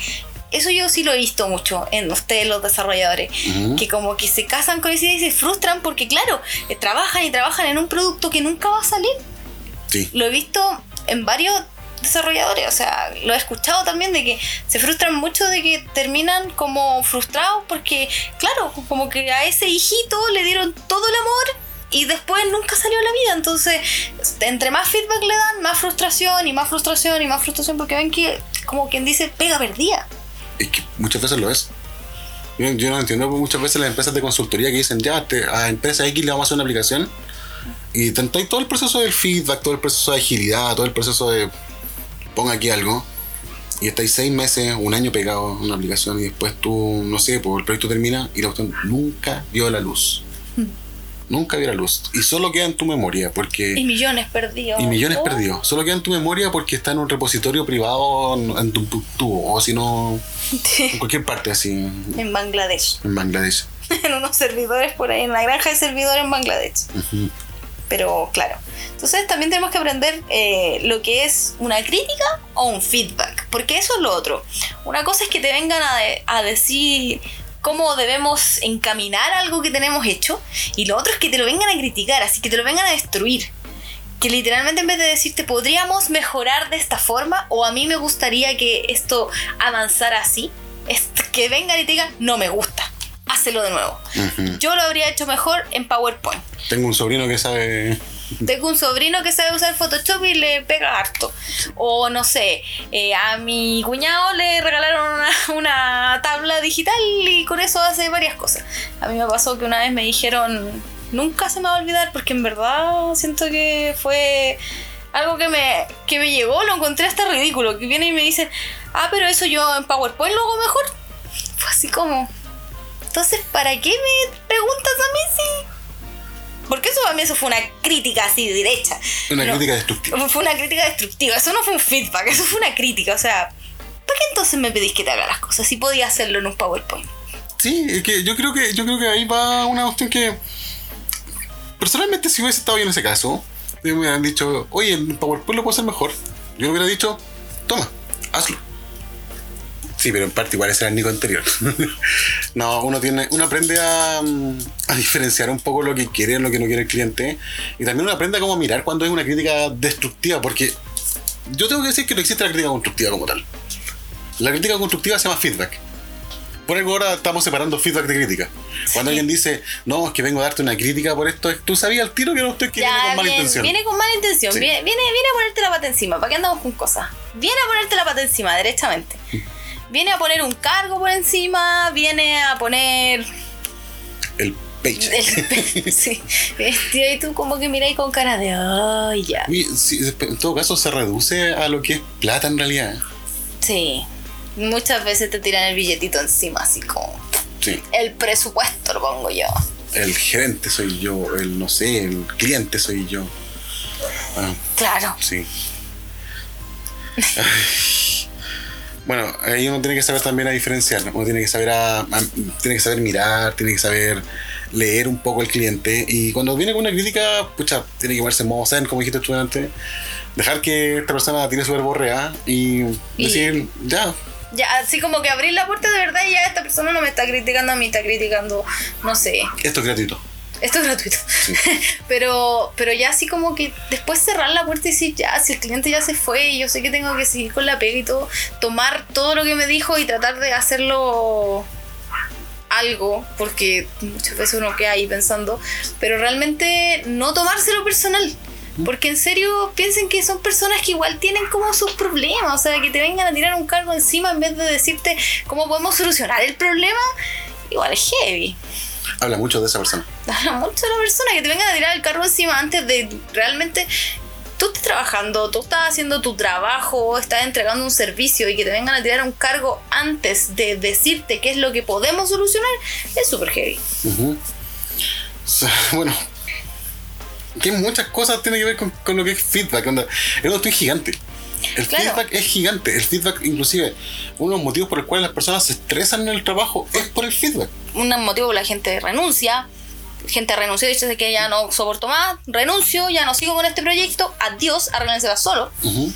Eso yo sí lo he visto mucho en ustedes los desarrolladores, Ujú. que como que se casan con esa idea y se frustran porque claro, eh, trabajan y trabajan en un producto que nunca va a salir. Sí. Lo he visto en varios desarrolladores, o sea, lo he escuchado también de que se frustran mucho de que terminan como frustrados porque, claro, como que a ese hijito le dieron todo el amor y después nunca salió a la vida. Entonces, entre más feedback le dan, más frustración y más frustración y más frustración porque ven que, como quien dice, pega perdida. Es que muchas veces lo es. Yo, yo no entiendo porque muchas veces las empresas de consultoría que dicen, ya, te- a empresa X le vamos a hacer una aplicación. Y todo el proceso del feedback, todo el proceso de agilidad, todo el proceso de ponga aquí algo. Y estáis seis meses, un año pegado en una aplicación y después tú, no sé, pues el proyecto termina y la cuestión nunca vio la luz. Nunca la luz. Y solo queda en tu memoria porque... Y millones perdidos. Y millones Oh. perdidos. Solo queda en tu memoria porque está en un repositorio privado en, tu, tu- tubo, o si no, en cualquier parte así, en Bangladesh. en Bangladesh. en unos servidores por ahí, en la granja de servidores en Bangladesh. Pero claro. Entonces también tenemos que aprender eh, lo que es una crítica o un feedback. Porque eso es lo otro. Una cosa es que te vengan a, de- a decir cómo debemos encaminar algo que tenemos hecho. Y lo otro es que te lo vengan a criticar, así que te lo vengan a destruir. Que literalmente en vez de decirte podríamos mejorar de esta forma o a mí me gustaría que esto avanzara así, es que vengan y te digan no me gusta. Hácelo de nuevo. Yo lo habría hecho mejor en PowerPoint. Tengo un sobrino que sabe. Tengo un sobrino que sabe usar Photoshop y le pega harto. O no sé, eh, a mi cuñado le regalaron una, tabla digital y con eso hace varias cosas. A mí me pasó que una vez me dijeron, nunca se me va a olvidar porque en verdad siento que fue algo que me, que me llegó, lo encontré hasta ridículo. Que viene y me dicen, ah, pero eso yo en PowerPoint lo hago mejor. Fue así como... Entonces, ¿para qué me preguntas a mí si porque eso para mí eso fue una crítica así derecha. Una No, crítica destructiva. Fue una crítica destructiva. Eso no fue un feedback, eso fue una crítica. O sea, ¿para qué entonces me pedís que te haga las cosas si podía hacerlo en un PowerPoint? Sí, es que yo creo que yo creo que ahí va una cuestión que. Personalmente, si hubiese estado yo en ese caso, me hubieran dicho, oye, el PowerPoint lo puedo hacer mejor. Yo le hubiera dicho, toma, hazlo. Sí, pero en parte igual era el Nico anterior. no, uno tiene, uno aprende a, mm, a diferenciar un poco lo que quiere, lo que no quiere el cliente. Y también uno aprende a cómo mirar cuando es una crítica destructiva, porque yo tengo que decir que no existe la crítica constructiva como tal. La crítica constructiva se llama feedback. Por algo ahora estamos separando feedback de crítica. Cuando alguien dice, no, es que vengo a darte una crítica por esto, tú sabías al tiro que no estoy queriendo con mala viene, intención. viene con mala intención. Sí. Viene, viene, viene a ponerte la pata encima. ¿Para qué andamos con cosas? Viene a ponerte la pata encima, derechamente. Viene a poner un cargo por encima, viene a poner El paycheck. el... sí. Este, Y tú como que miráis con cara de... Ay, ya. Sí, en todo caso se reduce a lo que es plata en realidad. Sí. Muchas veces te tiran el billetito encima, así como... Sí. El presupuesto lo pongo yo. El gerente soy yo, el no sé, el cliente soy yo. Ah, Claro. sí. Bueno, ahí uno tiene que saber también a diferenciar. Uno tiene que saber a, a- tiene que saber mirar, tiene que saber leer un poco al cliente. Y cuando viene con una crítica, pucha, tiene que ponerse en modo zen, como dijiste tú antes. Dejar que esta persona tire su verborrea y, Y- decir, ya, Ya, así como que abrir la puerta de verdad y ya esta persona no me está criticando a mí, está criticando, no sé, esto es gratuito. Esto es gratuito. pero, pero ya así como que después cerrar la puerta y decir, ya, si el cliente ya se fue y yo sé que tengo que seguir con la pega y todo, tomar todo lo que me dijo y tratar de hacerlo algo, porque muchas veces uno queda ahí pensando, pero realmente no tomárselo personal. Porque en serio piensen que son personas que igual tienen como sus problemas, o sea, que te vengan a tirar un cargo encima en vez de decirte cómo podemos solucionar el problema, igual es heavy. Habla mucho de esa persona. Habla mucho de la persona que te vengan a tirar el cargo encima antes de realmente tú estás trabajando, tú estás haciendo tu trabajo, estás entregando un servicio y que te vengan a tirar un cargo antes de decirte qué es lo que podemos solucionar es súper heavy. Bueno, que muchas cosas tienen que ver con, con lo que es feedback. onda, Es un estoy gigante. El Claro. feedback es gigante. El feedback, inclusive, uno de los motivos por los cuales las personas se estresan en el trabajo es por el feedback. Un motivo por la gente renuncia. Gente renunció y dice que ya no soporto más, renuncio, ya no sigo con este proyecto, adiós, arréglensela solo. Ujú.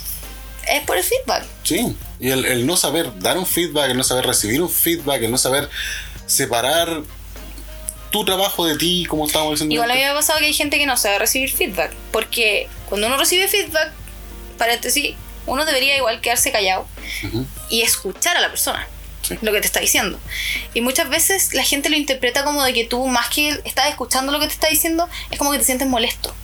Es por el feedback. Sí. Y el, el no saber dar un feedback, el no saber recibir un feedback, el no saber separar tu trabajo de ti, como estábamos diciendo. Igual a mí me ha pasado que hay gente que no sabe recibir feedback. Porque cuando uno recibe feedback, paréntesis, uno debería igual quedarse callado Ujú. y escuchar a la persona. Sí. Lo que te está diciendo. Y muchas veces la gente lo interpreta como de que tú, más que estás escuchando lo que te está diciendo, es como que te sientes molesto.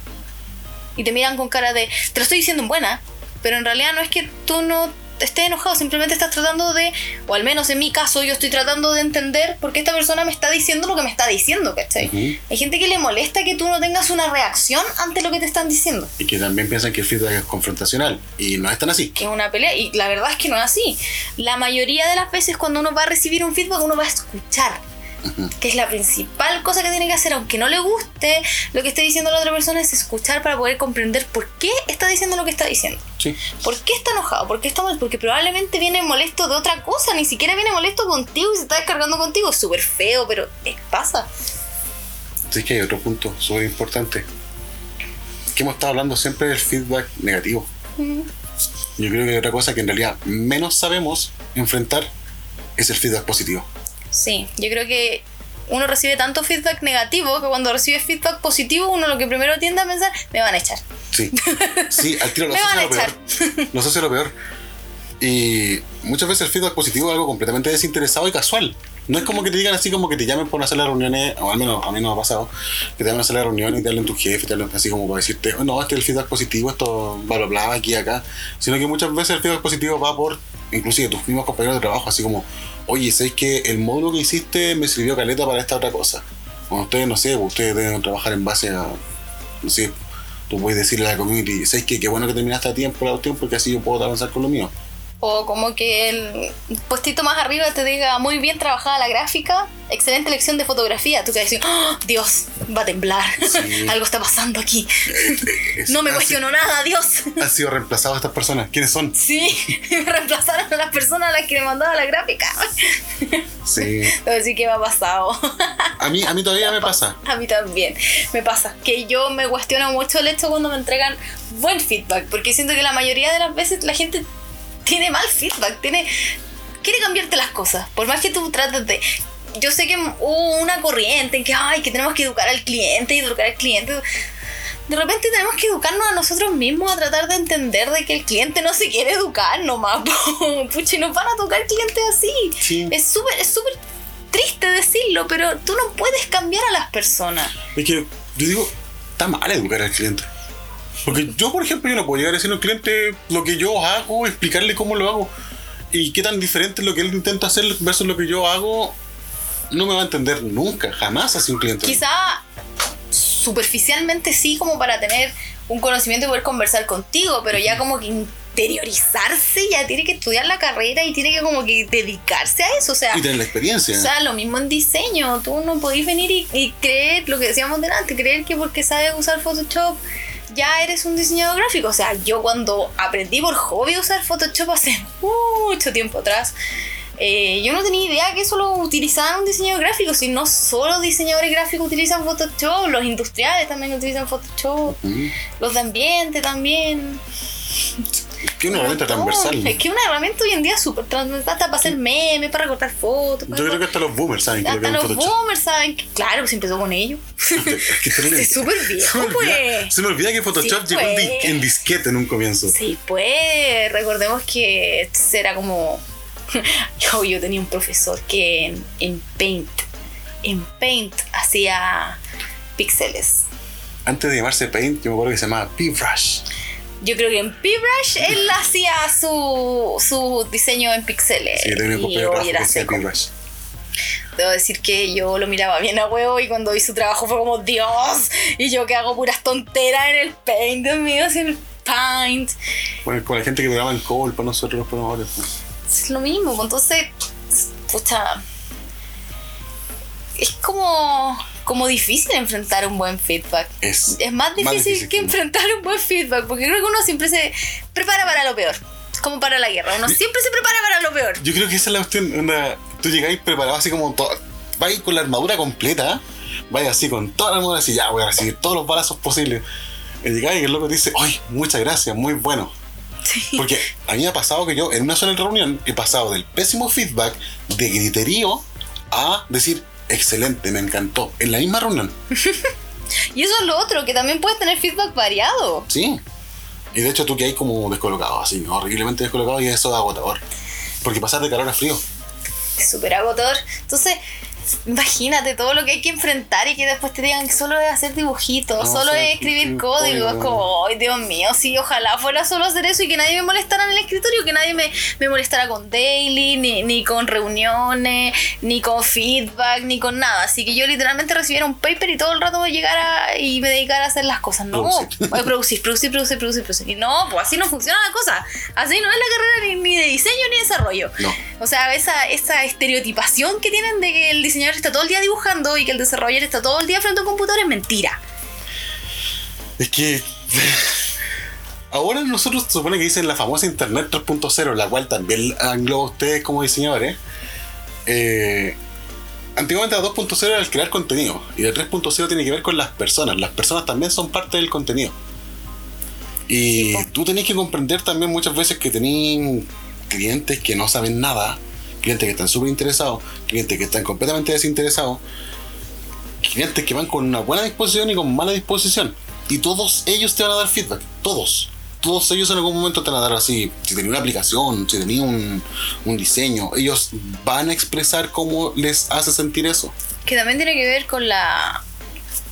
Y te miran con cara de, te lo estoy diciendo en buena, pero en realidad no es que tú no estés enojado, simplemente estás tratando de, o al menos en mi caso, yo estoy tratando de entender por qué esta persona me está diciendo lo que me está diciendo, ¿cachai? Ujú. Hay gente que le molesta que tú no tengas una reacción ante lo que te están diciendo. Y que también piensan que el feedback es confrontacional. Y no es tan así. Que es una pelea, y la verdad es que no es así. La mayoría de las veces cuando uno va a recibir un feedback, uno va a escuchar. Que es la principal cosa que tiene que hacer, aunque no le guste lo que esté diciendo la otra persona, es escuchar para poder comprender por qué está diciendo lo que está diciendo. Sí. ¿Por qué está enojado? ¿Por qué está mal? Porque probablemente viene molesto de otra cosa, ni siquiera viene molesto contigo y se está descargando contigo. Es súper feo, pero pasa. Así que hay otro punto súper importante. Que hemos estado hablando siempre del feedback negativo. Yo creo que hay otra cosa que en realidad menos sabemos enfrentar es el feedback positivo. Sí, yo creo que uno recibe tanto feedback negativo que cuando recibe feedback positivo, uno lo que primero tiende a pensar, me van a echar. Sí, sí, al tiro lo Me van lo peor. Lo asocia a lo peor. Y muchas veces el feedback positivo es algo completamente desinteresado y casual. No es como que te digan así como que te llamen por hacer las reuniones, o al menos a mí no me ha pasado, que te llamen a hacer la reunión y te hablen tu jefe, te hablen así como para decirte, "Oh, no, este es el feedback positivo, esto bla bla bla, aquí acá. Sino que muchas veces el feedback positivo va por, inclusive tus mismos compañeros de trabajo, así como, oye, ¿sabes que el módulo que hiciste me sirvió caleta para esta otra cosa? Cuando ustedes, no sé, ustedes deben trabajar en base a, no sé, tú puedes decirle a la community, ¿sabes que Qué bueno que terminaste a tiempo la cuestión porque así yo puedo avanzar con lo mío. O como que el puestito más arriba te diga, muy bien trabajada la gráfica, excelente lección de fotografía. Tú te vas a decir, "Oh, Dios, va a temblar. Sí. Algo está pasando aquí. Es- No me cuestiono nada, Dios. Han sido reemplazados estas personas. ¿Quiénes son? Sí, me reemplazaron a las personas a las que le mandaba la gráfica. Sí. Así que me ha pasado. A mí, a mí todavía me pasa. A mí también me pasa que yo me cuestiono mucho el hecho cuando me entregan buen feedback, porque siento que la mayoría de las veces la gente tiene mal feedback, tiene quiere cambiarte las cosas, por más que tú trates de yo sé que hubo una corriente en que ay, que tenemos que educar al cliente y educar al cliente. De repente tenemos que educarnos a nosotros mismos a tratar de entender de que el cliente no se quiere educar nomás. y nos van a tocar clientes así. Sí. Es súper, es súper triste decirlo, pero tú no puedes cambiar a las personas. Es que yo digo, está mal educar al cliente. Porque yo, por ejemplo, yo no puedo llegar a decirle al cliente lo que yo hago, explicarle cómo lo hago. Y qué tan diferente es lo que él intenta hacer versus lo que yo hago, no me va a entender nunca, jamás así un cliente. Quizá superficialmente sí, como para tener un conocimiento y poder conversar contigo, pero ya como que interiorizarse, ya tiene que estudiar la carrera y tiene que como que dedicarse a eso. O sea, Y tener la experiencia. o sea, lo mismo en diseño. Tú no podés venir y, y creer lo que decíamos delante, creer que porque sabes usar Photoshop ya eres un diseñador gráfico. O sea, yo cuando aprendí por hobby a usar Photoshop hace mucho tiempo atrás, eh, yo no tenía idea que eso lo utilizaban un diseñador gráfico, si no solo diseñadores gráficos utilizan Photoshop, los industriales también utilizan Photoshop, los de ambiente también. Que una herramienta transversal. Es que una herramienta hoy en día súper transversal para hacer memes, para recortar fotos. Yo creo que hasta los boomers saben que lo que los boomers saben que, claro, se empezó con ellos. Es que terrible. Es súper viejo, Se me olvida- pues. Se me olvida que Photoshop Sí, llegó en, pues. en disquete en un comienzo. Sí, pues recordemos que era como... yo, yo tenía un profesor que en, en Paint, en Paint hacía píxeles. Antes de llamarse Paint, yo me acuerdo que se llamaba P-Brush. Yo creo que en PBrush él hacía su, su diseño en píxeles. Sí, y hoy era seco. P-Brush. Debo decir que yo lo miraba bien a huevo y cuando vi su trabajo fue como Dios. Y yo que hago puras tonteras en el paint, Dios mío, en el paint. Bueno, con la gente que programa en COBOL para nosotros los programadores. pues. Es lo mismo, pues, entonces, pucha. Es como, como difícil enfrentar un buen feedback. Es, Es más difícil, que enfrentar un buen feedback, porque creo que uno siempre se prepara para lo peor. Como para la guerra, uno siempre se prepara para lo peor. Yo creo que esa es la cuestión. onda, tú llegáis preparado así como todo. Vais con la armadura completa. Vais así con toda la armadura así, ya voy a recibir todos los balazos posibles. Y llegáis y el loco te dice, ¡ay, muchas gracias! Muy bueno. Porque a mí me ha pasado que yo en una sola reunión he pasado del pésimo feedback de griterío a decir, excelente, me encantó. En la misma reunión. Y eso es lo otro, que también puedes tener feedback variado. Sí. Y de hecho tú que hay como descolocado, así, horriblemente descolocado y eso es agotador. Porque pasar de calor a frío. Súper agotador. Entonces, imagínate todo lo que hay que enfrentar y que después te digan que solo es hacer dibujitos, No, solo es escribir sí, código. Como, ay Dios mío, sí, ojalá fuera solo hacer eso y que nadie me molestara en el escritorio, que nadie me, me molestara con daily, ni, ni con reuniones, ni con feedback, ni con nada. Así que yo literalmente recibiera un paper y todo el rato me llegara y me dedicara a hacer las cosas. No, Producir. Voy a producir, producir, producir, producir, producir. Y no, pues así no funciona la cosa. Así no es la carrera ni, ni de diseño ni de desarrollo. No. O sea, esa, esa estereotipación que tienen de que el diseñador está todo el día dibujando y que el desarrollador está todo el día frente a un computador es mentira. Es que. Ahora nosotros se supone que dicen la famosa Internet 3.0, la cual también engloba a ustedes como diseñadores. Eh, antiguamente la 2.0 era el crear contenido y la 3.0 tiene que ver con las personas. Las personas también son parte del contenido. Y tú tenés que comprender también muchas veces que tenés clientes que no saben nada, clientes que están súper interesados, clientes que están completamente desinteresados, clientes que van con una buena disposición y con mala disposición. Y todos ellos te van a dar feedback. Todos. Todos ellos en algún momento te van a dar así. Si tenía una aplicación, si tenía un, un diseño, ellos van a expresar cómo les hace sentir eso. Que también tiene que ver con la.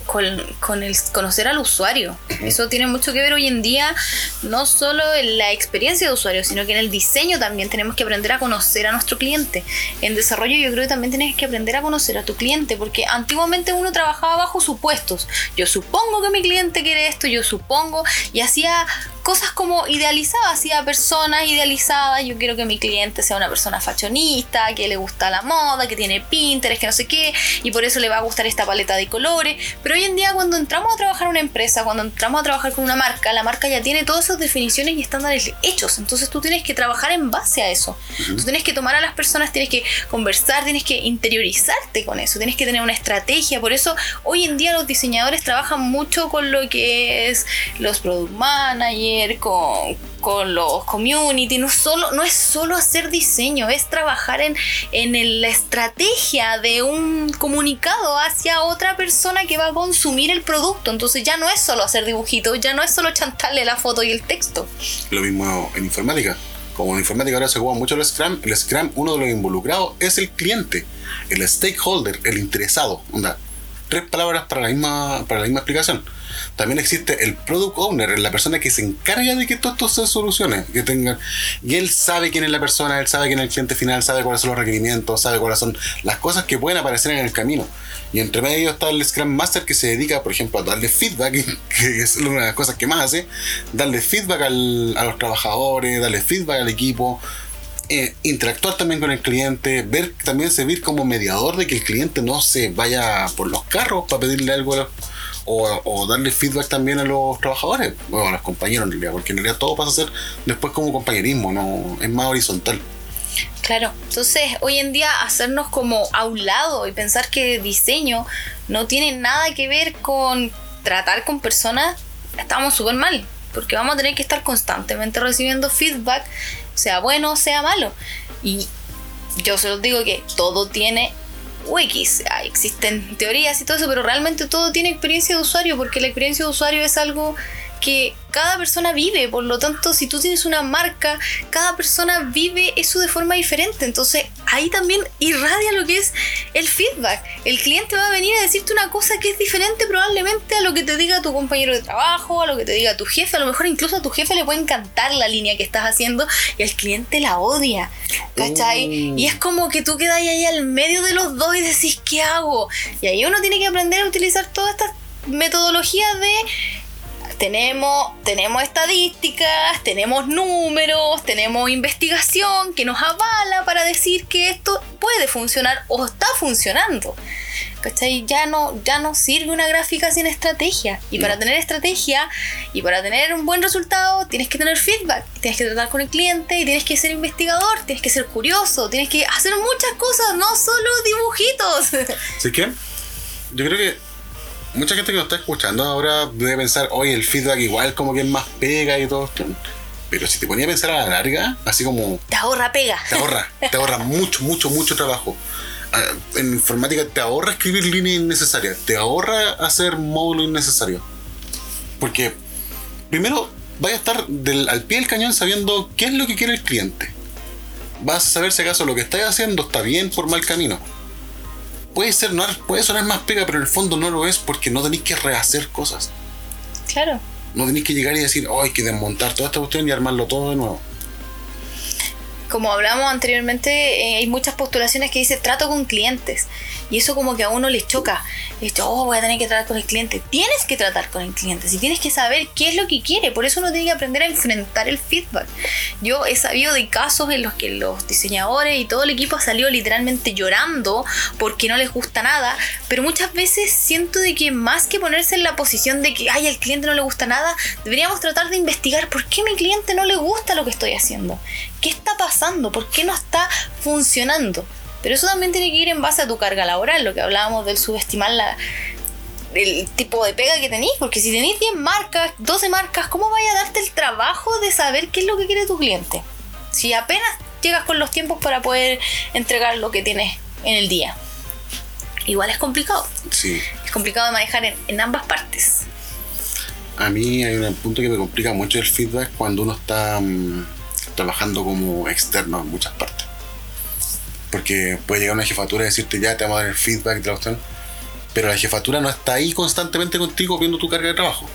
Con, con el conocer al usuario. Eso tiene mucho que ver hoy en día, no solo en la experiencia de usuario, sino que en el diseño también tenemos que aprender a conocer a nuestro cliente. En desarrollo yo creo que también tienes que aprender a conocer a tu cliente, porque antiguamente uno trabajaba bajo supuestos. Yo supongo que mi cliente quiere esto, yo supongo, y hacía cosas como idealizaba, hacía personas idealizadas. Yo quiero que mi cliente sea una persona fashionista, que le gusta la moda, que tiene Pinterest, que no sé qué, y por eso le va a gustar esta paleta de colores. Pero hoy en día, cuando entramos a trabajar en una empresa, cuando entramos a trabajar con una marca, la marca ya tiene todas esas definiciones y estándares hechos. Entonces tú tienes que trabajar en base a eso. Tú tienes que tomar a las personas, tienes que conversar, tienes que interiorizarte con eso, tienes que tener una estrategia. Por eso hoy en día los diseñadores trabajan mucho con lo que es los product managers, con, con los community. No, solo, no es solo hacer diseño, es trabajar en, en la estrategia de un comunicado hacia otra persona que va a consumir el producto. Entonces ya no es solo hacer dibujitos, ya no es solo chantarle la foto y el texto. Lo mismo en informática. Como en informática ahora se juega mucho el Scrum, el Scrum, uno de los involucrados es el cliente, el stakeholder, el interesado. Tres palabras para la misma, para la misma explicación. También existe el product owner, la persona que se encarga de que todo esto se solucione, que tenga, y él sabe quién es la persona, él sabe quién es el cliente final, sabe cuáles son los requerimientos, sabe cuáles son las cosas que pueden aparecer en el camino. Y entre medio está el Scrum Master que se dedica, por ejemplo, a darle feedback, que es una de las cosas que más hace, darle feedback al- a los trabajadores, darle feedback al equipo, eh, interactuar también con el cliente, ver también servir como mediador de que el cliente no se vaya por los carros para pedirle algo o, o darle feedback también a los trabajadores, o a los compañeros en realidad, porque en realidad todo pasa a ser después como compañerismo, no es más horizontal. Claro, entonces hoy en día hacernos como a un lado y pensar que diseño no tiene nada que ver con tratar con personas, estamos súper mal, porque vamos a tener que estar constantemente recibiendo feedback, sea bueno o sea malo. Y yo se los digo que todo tiene wikis, existen teorías y todo eso, pero realmente todo tiene experiencia de usuario, porque la experiencia de usuario es algo que cada persona vive, por lo tanto, si tú tienes una marca, cada persona vive eso de forma diferente, entonces ahí también irradia lo que es el feedback. El cliente va a venir a decirte una cosa que es diferente probablemente a lo que te diga tu compañero de trabajo, a lo que te diga tu jefe, a lo mejor incluso a tu jefe le puede encantar la línea que estás haciendo y el cliente la odia, ¿cachai? Mm. Y es como que tú quedas ahí al medio de los dos y decís, ¿qué hago? Y ahí uno tiene que aprender a utilizar todas estas metodologías de tenemos, tenemos estadísticas, tenemos números, tenemos investigación que nos avala para decir que esto puede funcionar o está funcionando. ¿Cachai? Ya no, ya no sirve una gráfica sin estrategia. Y para tener estrategia y para tener un buen resultado, tienes que tener feedback, tienes que tratar con el cliente, y tienes que ser investigador, tienes que ser curioso, tienes que hacer muchas cosas, no solo dibujitos. Así que yo creo que mucha gente que nos está escuchando ahora debe pensar, oye, el feedback igual como que es más pega y todo esto. Pero si te ponía a pensar a la larga, así como Te ahorra pega. te ahorra, te ahorra mucho, mucho, mucho trabajo. Ah, En informática te ahorra escribir líneas innecesarias, te ahorra hacer módulos innecesarios. Porque primero vas a estar del- al pie del cañón sabiendo qué es lo que quiere el cliente. Vas a saber si acaso lo que estás haciendo está bien por mal camino. Puede ser, no, puede sonar más pega, pero en el fondo no lo es porque no tenéis que rehacer cosas. Claro. No tenéis que llegar y decir, oh, hay que desmontar toda esta cuestión y armarlo todo de nuevo. como hablamos anteriormente, eh, hay muchas postulaciones que dice trato con clientes. Y eso como que a uno le choca. Dice, oh, voy a tener que tratar con el cliente. Tienes que tratar con el cliente. Si tienes que saber qué es lo que quiere. Por eso uno tiene que aprender a enfrentar el feedback. Yo he sabido de casos en los que los diseñadores y todo el equipo ha salido literalmente llorando porque no les gusta nada. Pero muchas veces siento de que más que ponerse en la posición de que, ay, al cliente no le gusta nada, deberíamos tratar de investigar por qué mi cliente no le gusta lo que estoy haciendo. ¿Qué está pasando? ¿Por qué no está funcionando? Pero eso también tiene que ir en base a tu carga laboral, lo que hablábamos del subestimar la, el tipo de pega que tenéis, porque si tenéis 10 marcas, 12 marcas, ¿cómo vaya a darte el trabajo de saber qué es lo que quiere tu cliente? Si apenas llegas con los tiempos para poder entregar lo que tienes en el día. Igual es complicado, Sí. es complicado de manejar en, en ambas partes. A mí hay un punto que me complica mucho el feedback cuando uno está mm, trabajando como externo en muchas partes. Porque puede llegar una jefatura y decirte ya te vamos a dar el feedback de la pero la jefatura no está ahí constantemente contigo viendo tu carga de trabajo.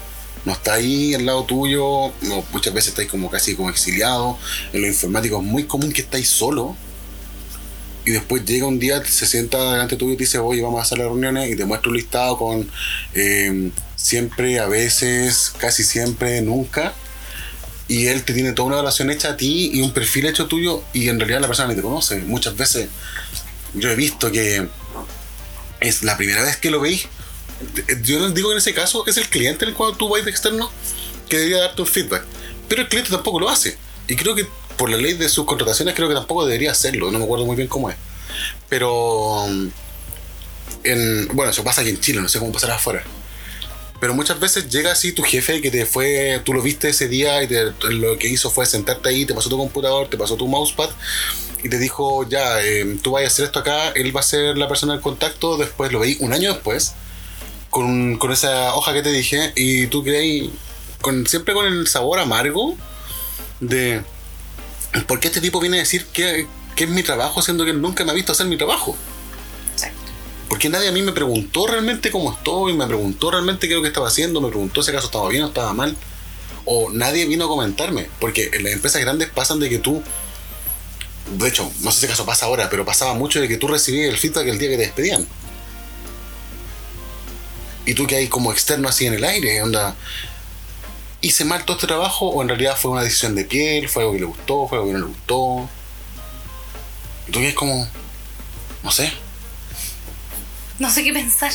No está ahí al lado tuyo, muchas veces estáis como casi como exiliado. En lo informático es muy común que estáis solo. Y después llega un día, se sienta delante tuyo y te dice, oye, vamos a hacer las reuniones y te muestra un listado con eh, siempre, a veces, casi siempre, nunca. Y él te tiene toda una evaluación hecha a ti y un perfil hecho tuyo y en realidad la persona ni te conoce. Muchas veces yo he visto que es la primera vez que lo veis. Yo digo que en ese caso es el cliente en el cual tú vais de externo que debería darte un feedback. Pero el cliente tampoco lo hace. Y creo que por la ley de sus contrataciones creo que tampoco debería hacerlo. No me acuerdo muy bien cómo es. Pero en, bueno, eso pasa aquí en Chile, no sé cómo pasará afuera. Pero muchas veces llega así tu jefe que te fue, tú lo viste ese día y te- lo que hizo fue sentarte ahí, te pasó tu computador, te pasó tu mousepad y te dijo, ya, eh, tú vas a hacer esto acá, él va a ser la persona del contacto, después lo veí un año después, con, con esa hoja que te dije, y tú crees, con, siempre con el sabor amargo de, ¿por qué este tipo viene a decir que, que es mi trabajo, siendo que él nunca me ha visto hacer mi trabajo? Exacto. Porque nadie a mí me preguntó realmente cómo estoy, me preguntó realmente qué es lo que estaba haciendo, me preguntó si acaso estaba bien o estaba mal. O nadie vino a comentarme. Porque en las empresas grandes pasan de que tú. De hecho, no sé si acaso pasa ahora, pero pasaba mucho de que tú recibías el feedback el día que te despedían. Y tú que hay como externo así en el aire, onda. ¿Hice mal todo este trabajo o en realidad fue una decisión de piel? ¿Fue algo que le gustó? ¿Fue algo que no le gustó? Y tú que es como. No sé. No sé qué pensar.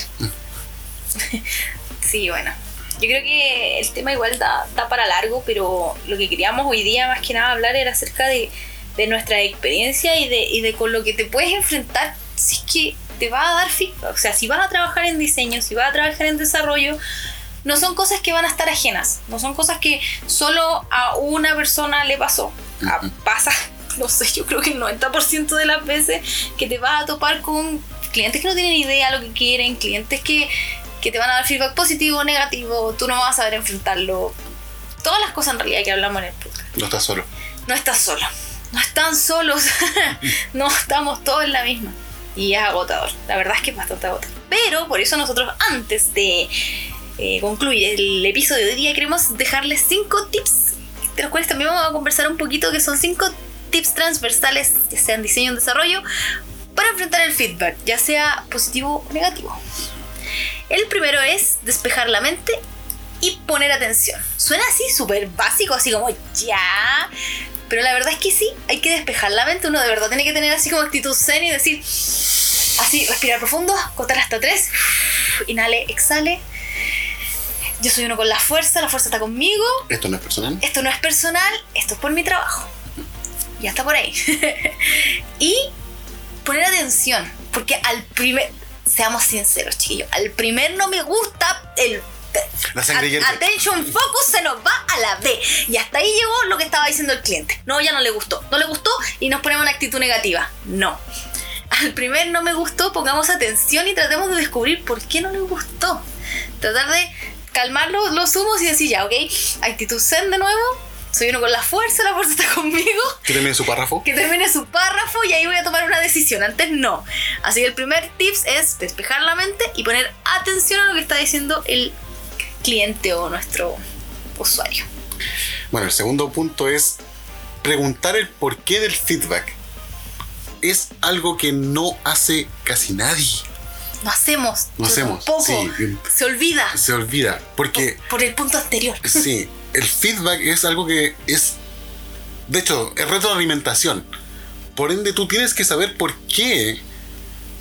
Sí, bueno. Yo creo que el tema igual da, da para largo, pero lo que queríamos hoy día más que nada hablar era acerca de, de nuestra experiencia y de, y de con lo que te puedes enfrentar si es que te va a dar feedback. O sea, si vas a trabajar en diseño, si vas a trabajar en desarrollo, no son cosas que van a estar ajenas, no son cosas que solo a una persona le pasó. A- pasa, no sé, yo creo que el 90% de las veces que te vas a topar con clientes que no tienen idea de lo que quieren, clientes que, que te van a dar feedback positivo o negativo, tú no vas a saber enfrentarlo. Todas las cosas en realidad que hablamos en el podcast. No estás solo. No estás solo, no están solos, no estamos todos en la misma. Y es agotador, la verdad es que es bastante agotador. Pero por eso nosotros antes de eh, concluir el episodio de hoy día queremos dejarles cinco tips, de los cuales también vamos a conversar un poquito, que son cinco tips transversales, ya sea en diseño en desarrollo, para enfrentar el feedback, ya sea positivo o negativo. El primero es despejar la mente y poner atención. Suena así súper básico, así como ya. Pero la verdad es que sí, hay que despejar la mente. Uno de verdad tiene que tener así como actitud zen y decir, así, respirar profundo, contar hasta tres, inhale, exhale. Yo soy uno con la fuerza, la fuerza está conmigo. Esto no es personal. Esto no es personal, esto es por mi trabajo. Ya está por ahí. y poner atención, porque al primer, seamos sinceros, chiquillos, al primer no me gusta el La. Attention focus se nos va a la B. Y hasta ahí llegó lo que estaba diciendo el cliente. No, ya no le gustó. No le gustó y nos ponemos en actitud negativa. No. Al primer no me gustó, pongamos atención y tratemos de descubrir por qué no le gustó. Tratar de calmar los, los humos y decir ya, ok, actitud zen de nuevo. Soy uno con la fuerza, la fuerza está conmigo Que termine su párrafo. que termine su párrafo y ahí voy a tomar una decisión. Antes no. Así que el primer tips es despejar la mente y poner atención a lo que está diciendo el cliente o nuestro usuario. Bueno, el segundo punto es preguntar el porqué del feedback. Es algo que no hace casi nadie. No hacemos. No hacemos, sí. Se olvida. Se olvida. Porque, Por el punto anterior. sí, el feedback es algo que es. De hecho, es retroalimentación. Por ende, tú tienes que saber por qué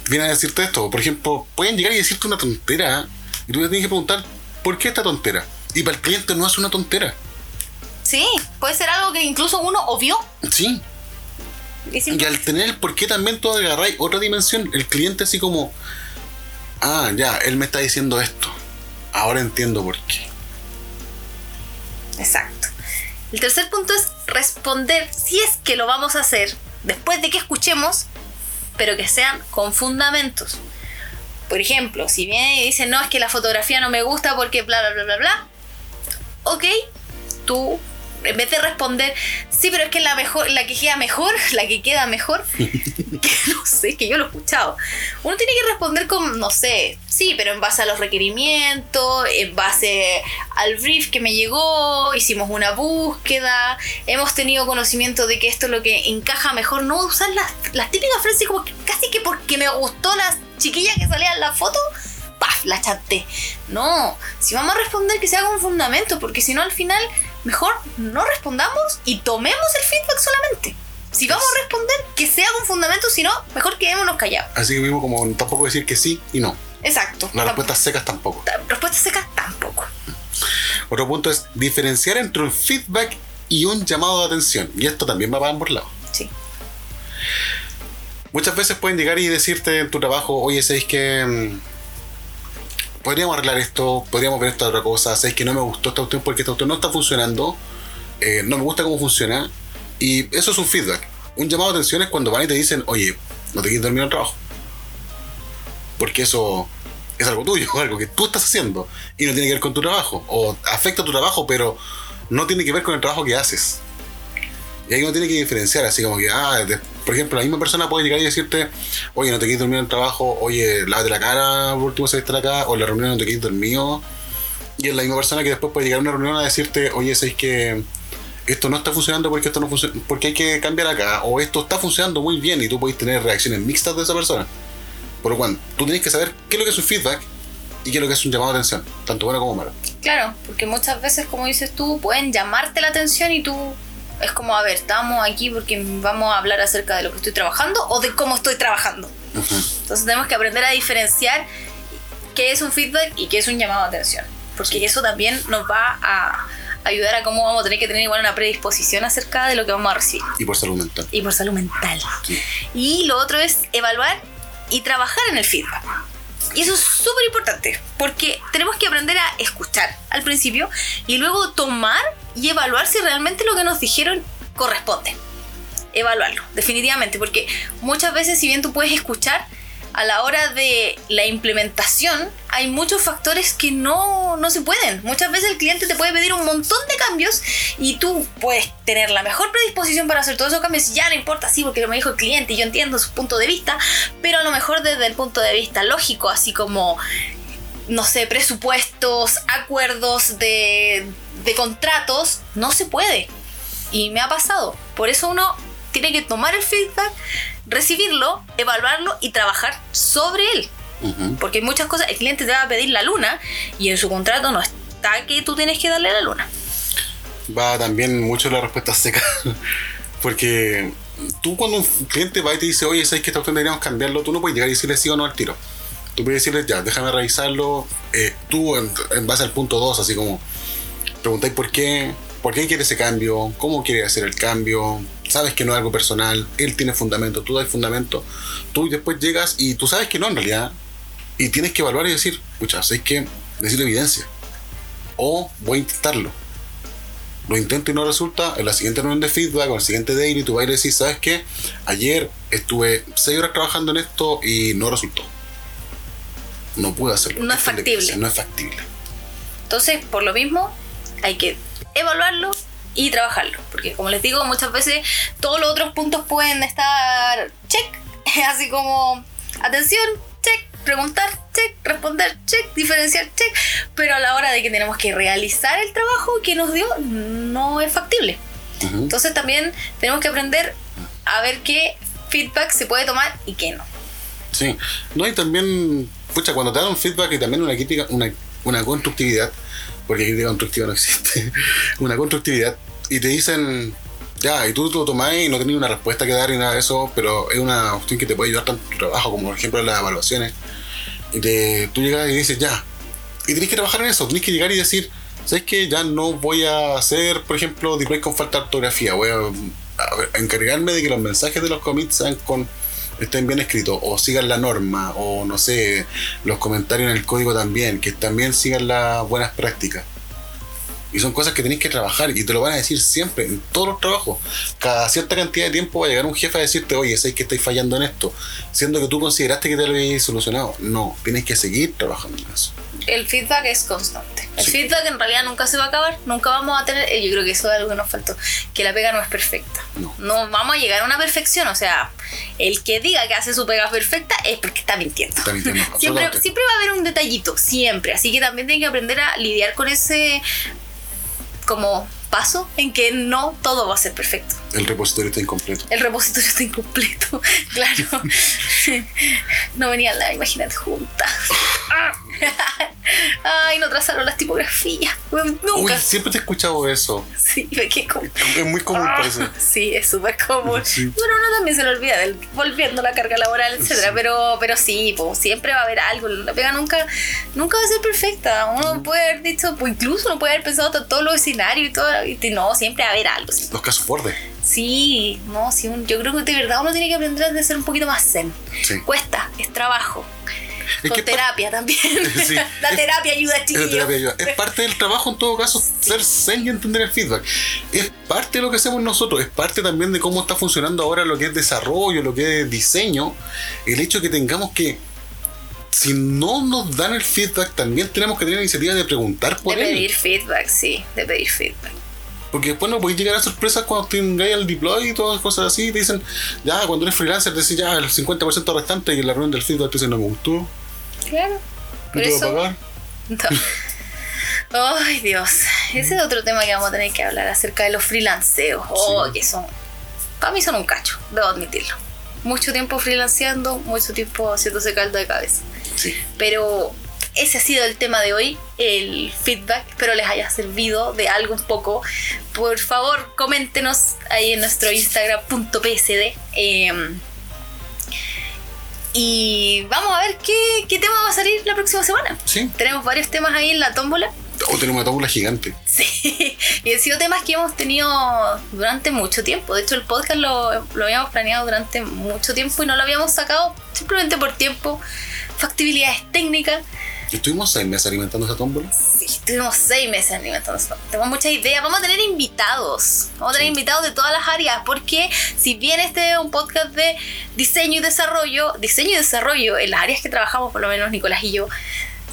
vienen a decirte esto. Por ejemplo, pueden llegar y decirte una tontera y tú te tienes que preguntar por qué esta tontera. Y para el cliente no es una tontera. Sí, puede ser algo que incluso uno obvió. Sí, Y al tener el por qué también tú agarráis otra dimensión, el cliente así como, ah, ya, él me está diciendo esto. Ahora entiendo por qué. Exacto. El tercer punto es responder si es que lo vamos a hacer después de que escuchemos, pero que sean con fundamentos. Por ejemplo, si viene y dice, no, es que la fotografía no me gusta porque bla, bla, bla, bla, bla. Ok, tú, en vez de responder, sí, pero es que la mejor, la que queda mejor, la que queda mejor, que no sé, que yo lo he escuchado. Uno tiene que responder con, no sé, sí, pero en base a los requerimientos, en base al brief que me llegó, hicimos una búsqueda, hemos tenido conocimiento de que esto es lo que encaja mejor, no usar las, las típicas frases como que casi que porque me gustó la chiquilla que salía en la foto, ¡paf! la chanté. No, si vamos a responder que sea con fundamento, porque si no al final mejor no respondamos y tomemos el feedback solamente. Si vamos a responder, que sea con fundamento, si no, mejor quedémonos callados. Así que mismo como tampoco decir que sí y no. Exacto. Las respuestas secas tampoco. ta- Respuestas secas tampoco. Otro punto es diferenciar entre un feedback y un llamado de atención. Y esto también va para ambos lados. Sí. Muchas veces pueden llegar y decirte en tu trabajo, oye, ¿sabéis que podríamos arreglar esto? Podríamos ver esta otra cosa. ¿Sabéis que no me gustó esta cuestión porque esta cuestión no está funcionando? Eh, no me gusta cómo funciona. Y eso es un feedback. Un llamado de atención es cuando van y te dicen, oye, no te quieres dormir el trabajo. Porque eso es algo tuyo, algo que tú estás haciendo. Y no tiene que ver con tu trabajo. O afecta a tu trabajo, pero no tiene que ver con el trabajo que haces. Y ahí uno tiene que diferenciar, así como que, ah, por ejemplo, la misma persona puede llegar y decirte, oye, no te quedes dormido en el trabajo, oye, lávate la cara, por último se estar acá, o la reunión no te quedes dormido. Y es la misma persona que después puede llegar a una reunión a decirte, oye, sabes que esto no está funcionando porque esto no funciona, porque hay que cambiar acá, o esto está funcionando muy bien y tú puedes tener reacciones mixtas de esa persona. Por lo cual, tú tienes que saber qué es lo que es un feedback y qué es lo que es un llamado de atención, tanto bueno como malo. Claro, porque muchas veces, como dices tú, pueden llamarte la atención y tú es como, a ver, estamos aquí porque vamos a hablar acerca de lo que estoy trabajando o de cómo estoy trabajando. Ujú. Entonces tenemos que aprender a diferenciar qué es un feedback y qué es un llamado de atención. porque eso también nos va a ayudar a cómo vamos a tener que tener igual una predisposición acerca de lo que vamos a recibir. Y por salud mental. Y por salud mental. Sí. Y lo otro es evaluar y trabajar en el feedback. Y eso es súper importante, porque tenemos que aprender a escuchar al principio y luego tomar y evaluar si realmente lo que nos dijeron corresponde. Evaluarlo, definitivamente, porque muchas veces si bien tú puedes escuchar, a la hora de la implementación hay muchos factores que no, no se pueden. Muchas veces el cliente te puede pedir un montón de cambios y tú puedes tener la mejor predisposición para hacer todos esos cambios. Ya no importa, sí, porque lo me dijo el cliente y yo entiendo su punto de vista, pero a lo mejor desde el punto de vista lógico, así como no sé, presupuestos, acuerdos de, de contratos, no se puede. Y me ha pasado. Por eso uno tiene que tomar el feedback, recibirlo, evaluarlo y trabajar sobre él. Porque hay muchas cosas, el cliente te va a pedir la luna y en su contrato no está que tú tienes que darle la luna. Va también mucho la respuesta seca. Porque tú cuando un cliente va y te dice, oye, ¿sabes que esta opción deberíamos cambiarlo? Tú no puedes llegar y decirle sí o no al tiro. Tú puedes decirle, ya, déjame revisarlo. Eh, tú, en, en base al punto 2, así como, preguntáis por qué, por qué quiere ese cambio, cómo quiere hacer el cambio, sabes que no es algo personal, él tiene fundamento, tú das fundamento, tú después llegas y tú sabes que no en realidad, y tienes que evaluar y decir, pucha, ¿sabes qué? Decir evidencia. O voy a intentarlo. Lo intento y no resulta, en la siguiente reunión de feedback o en el siguiente daily tú vas a ir y decir, ¿sabes qué? Ayer estuve 6 horas trabajando en esto y no resultó. No puedo hacerlo. No es factible. No es factible. Entonces, por lo mismo, hay que evaluarlo y trabajarlo. Porque como les digo, muchas veces todos los otros puntos pueden estar check, así como atención, check, preguntar, check, responder, check, diferenciar, check. Pero a la hora de que tenemos que realizar el trabajo que nos dio, no es factible. Entonces también tenemos que aprender a ver qué feedback se puede tomar y qué no. Sí. No, y también, pucha, cuando te dan un feedback y también una crítica, una, una constructividad, porque crítica constructiva no existe, una constructividad, y te dicen, ya, y tú lo tomás y no tenés una respuesta que dar ni nada de eso, pero es una opción que te puede ayudar tanto en tu trabajo como, por ejemplo, en las evaluaciones. Y te, tú llegas y dices, ya, y tenés que trabajar en eso, tenés que llegar y decir, ¿sabes qué? Ya no voy a hacer, por ejemplo, deploy con falta de ortografía, voy a, encargarme de que los mensajes de los commits estén bien escritos o sigan la norma o no sé los comentarios en el código también que también sigan las buenas prácticas y son cosas que tenéis que trabajar y te lo van a decir siempre en todos los trabajos cada cierta cantidad de tiempo va a llegar un jefe a decirte oye sé que estáis fallando en esto siendo que tú consideraste que te lo habías solucionado no tienes que seguir trabajando en eso El feedback es constante. El Sí. feedback en realidad nunca se va a acabar, nunca vamos a tener, yo creo que eso es algo que nos faltó, que la pega no es perfecta. No. vamos a llegar a una perfección, o sea, el que diga que hace su pega perfecta es porque está mintiendo. Está mintiendo, siempre, siempre va a haber un detallito, siempre. Así que también tienen que aprender a lidiar con ese como paso en que no todo va a ser perfecto. el repositorio está incompleto El repositorio está incompleto, claro. No venían la imagínate juntas. Ay, no trazaron las tipografías. uy Nunca. siempre te he escuchado eso Sí, me quedé como. es muy común parece Sí, es súper común. Sí. Bueno, uno también se lo olvida, del- volviendo a la carga laboral, etcétera. Sí. Pero, pero sí, pues, siempre va a haber algo. La pega nunca, nunca va a ser perfecta. Uno puede haber dicho, pues incluso uno puede haber pensado to- todos los escenarios y todo. No, siempre va a haber algo. los casos bordes Sí, no, sí, yo creo que de verdad uno tiene que aprender a ser un poquito más zen. sí Cuesta, es trabajo. Es Con terapia también. Sí. La terapia ayuda, chiquillos. terapia ayuda. Es parte del trabajo en todo caso ser zen y entender el feedback. Es parte de lo que hacemos nosotros, es parte también de cómo está funcionando ahora lo que es desarrollo, lo que es diseño. El hecho que tengamos que, si no nos dan el feedback, también tenemos que tener la iniciativa de preguntar por De él. pedir feedback, sí, de pedir feedback. Porque después no podéis llegar a sorpresas cuando tengáis el deploy y todas cosas así. Te dicen, ya, cuando eres freelancer, decís ya el 50% restante y en la reunión del feedback te dicen, no me gustó, Claro. no te eso. pagar. No. Ay, Dios. Ese es otro tema que vamos a tener que hablar acerca de los freelanceos. Oh, Sí. que son. Para mí son un cacho, debo admitirlo. Mucho tiempo freelanceando, mucho tiempo haciéndose caldo de cabeza. Sí. Pero ese ha sido el tema de hoy, el feedback. Espero les haya servido de algo un poco. Por favor, coméntenos ahí en nuestro Instagram.psd. Eh, y vamos a ver qué, qué tema va a salir la próxima semana. Sí. Tenemos varios temas ahí en la tómbola Oh, tenemos una tómbola gigante. Sí, y han sido temas que hemos tenido durante mucho tiempo. De hecho, el podcast lo, lo habíamos planeado durante mucho tiempo y no lo habíamos sacado simplemente por tiempo, factibilidades técnicas. Estuvimos seis meses alimentando esa tómbola. Sí, estuvimos seis meses alimentando eso. Tenemos muchas ideas. Vamos a tener invitados. Vamos a tener Sí. invitados de todas las áreas. Porque si bien este es un podcast de diseño y desarrollo, diseño y desarrollo en las áreas que trabajamos, por lo menos Nicolás y yo,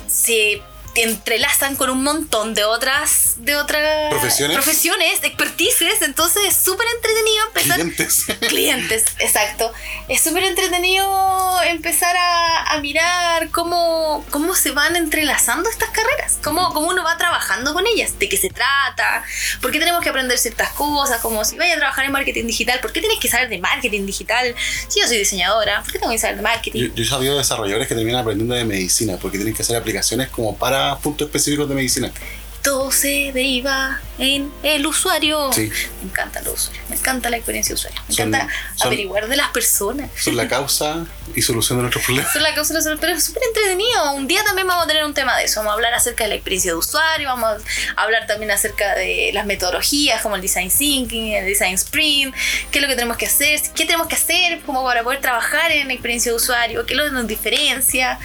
se entrelazan con un montón de otras de otras Profesiones. profesiones expertices entonces es súper entretenido empezar Clientes. clientes, exacto. Es súper entretenido empezar a, a mirar cómo, cómo se van entrelazando estas carreras, cómo, cómo uno va trabajando con ellas, de qué se trata, por qué tenemos que aprender ciertas cosas, como si vaya a trabajar en marketing digital, ¿por qué tienes que saber de marketing digital? Si yo soy diseñadora, ¿por qué tengo que saber de marketing? Yo, yo he sabido desarrolladores que terminan aprendiendo de medicina porque tienen que hacer aplicaciones como para puntos específicos de medicina. Todo se deriva en el usuario. Sí. Me encanta el usuario, me encanta la experiencia de usuario, me Son- encanta son- averiguar de las personas. Son la causa y solución de nuestros problemas. Es la causa de la salud, pero es súper entretenido. Un día también vamos a tener un tema de eso. Vamos a hablar acerca de la experiencia de usuario, vamos a hablar también acerca de las metodologías como el design thinking, el design sprint, qué es lo que tenemos que hacer, qué tenemos que hacer como para poder trabajar en la experiencia de usuario, qué es lo que nos diferencia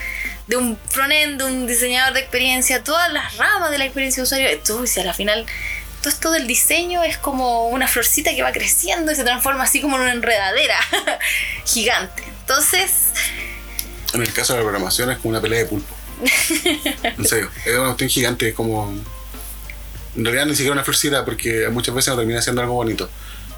de un frontend, de un diseñador de experiencia, todas las ramas de la experiencia de usuario. Si a la final todo esto del diseño es como una florcita que va creciendo y se transforma así como en una enredadera gigante. Entonces, En el caso de la programación es como una pelea de pulpo. En serio, es una cuestión gigante, es como. En realidad ni siquiera una florcita porque muchas veces no termina siendo algo bonito.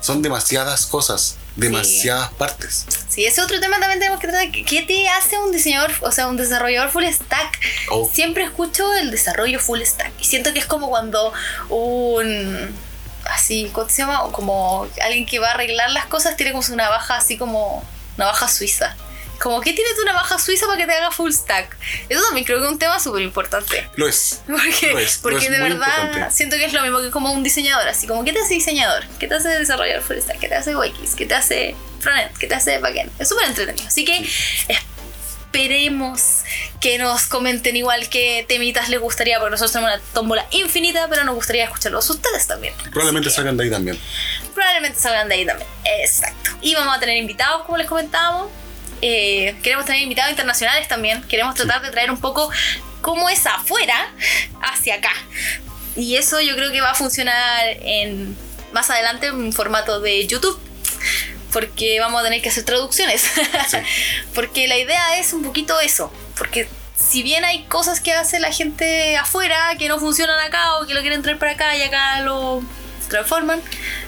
Son demasiadas cosas, demasiadas partes. Sí, ese otro tema también tenemos que tratar. ¿Qué te hace un diseñador, o sea, un desarrollador full stack? Oh. Siempre escucho el desarrollo full stack. Y siento que es como cuando un. Así, ¿cómo se llama? Como alguien que va a arreglar las cosas tiene como una baja así como. Una baja suiza. Como, ¿qué tienes una baja suiza para que te haga full stack? Eso también creo que es un tema súper importante. Lo es. Porque, Lo es, lo porque es de verdad importante. siento que es lo mismo que como un diseñador. Así como, ¿qué te hace diseñador? ¿Qué te hace desarrollador full stack? ¿Qué te hace UX? ¿Qué te hace frontend? ¿Qué te hace backend? Es súper entretenido. Así que esperemos que nos comenten igual qué temitas les gustaría, porque nosotros tenemos una tómbola infinita, pero nos gustaría escucharlos ustedes también. Probablemente que salgan de ahí también. probablemente salgan de ahí también. Exacto. Y vamos a tener invitados, como les comentábamos. Eh, queremos tener invitados internacionales también. Queremos tratar de traer un poco cómo es afuera hacia acá. Y eso yo creo que va a funcionar en más adelante en formato de YouTube. Porque vamos a tener que hacer traducciones. porque la idea es un poquito eso. Porque si bien hay cosas que hace la gente afuera que no funcionan acá o que lo quieren traer para acá y acá lo transforman,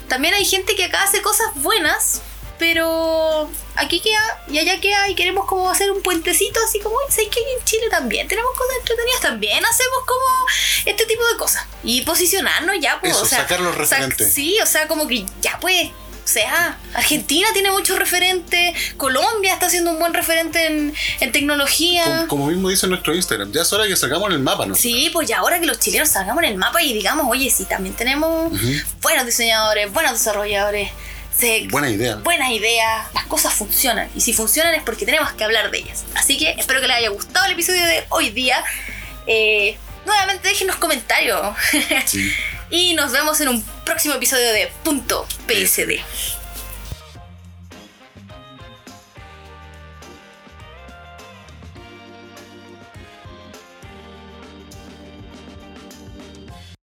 también hay gente que acá hace cosas buenas, pero aquí queda y allá queda y queremos como hacer un puentecito así como, ¿sabes que en Chile también tenemos cosas entretenidas? También hacemos como este tipo de cosas y posicionarnos ya, pues, Eso, o sea, sacar los sac- referentes. sí, o sea, como que ya pues... O sea, Argentina tiene muchos referentes, Colombia está haciendo un buen referente en, en tecnología. Como, como mismo dice nuestro Instagram, ya es hora que sacamos en el mapa, ¿no? Sí, pues ya ahora que los chilenos salgamos en el mapa y digamos, oye, sí, también tenemos buenos diseñadores, buenos desarrolladores, se- Buena idea. buenas ideas, las cosas funcionan. Y si funcionan es porque tenemos que hablar de ellas. Así que espero que les haya gustado el episodio de hoy día. Eh, nuevamente déjenos comentarios. Sí. y nos vemos en un próximo episodio de Punto PSD.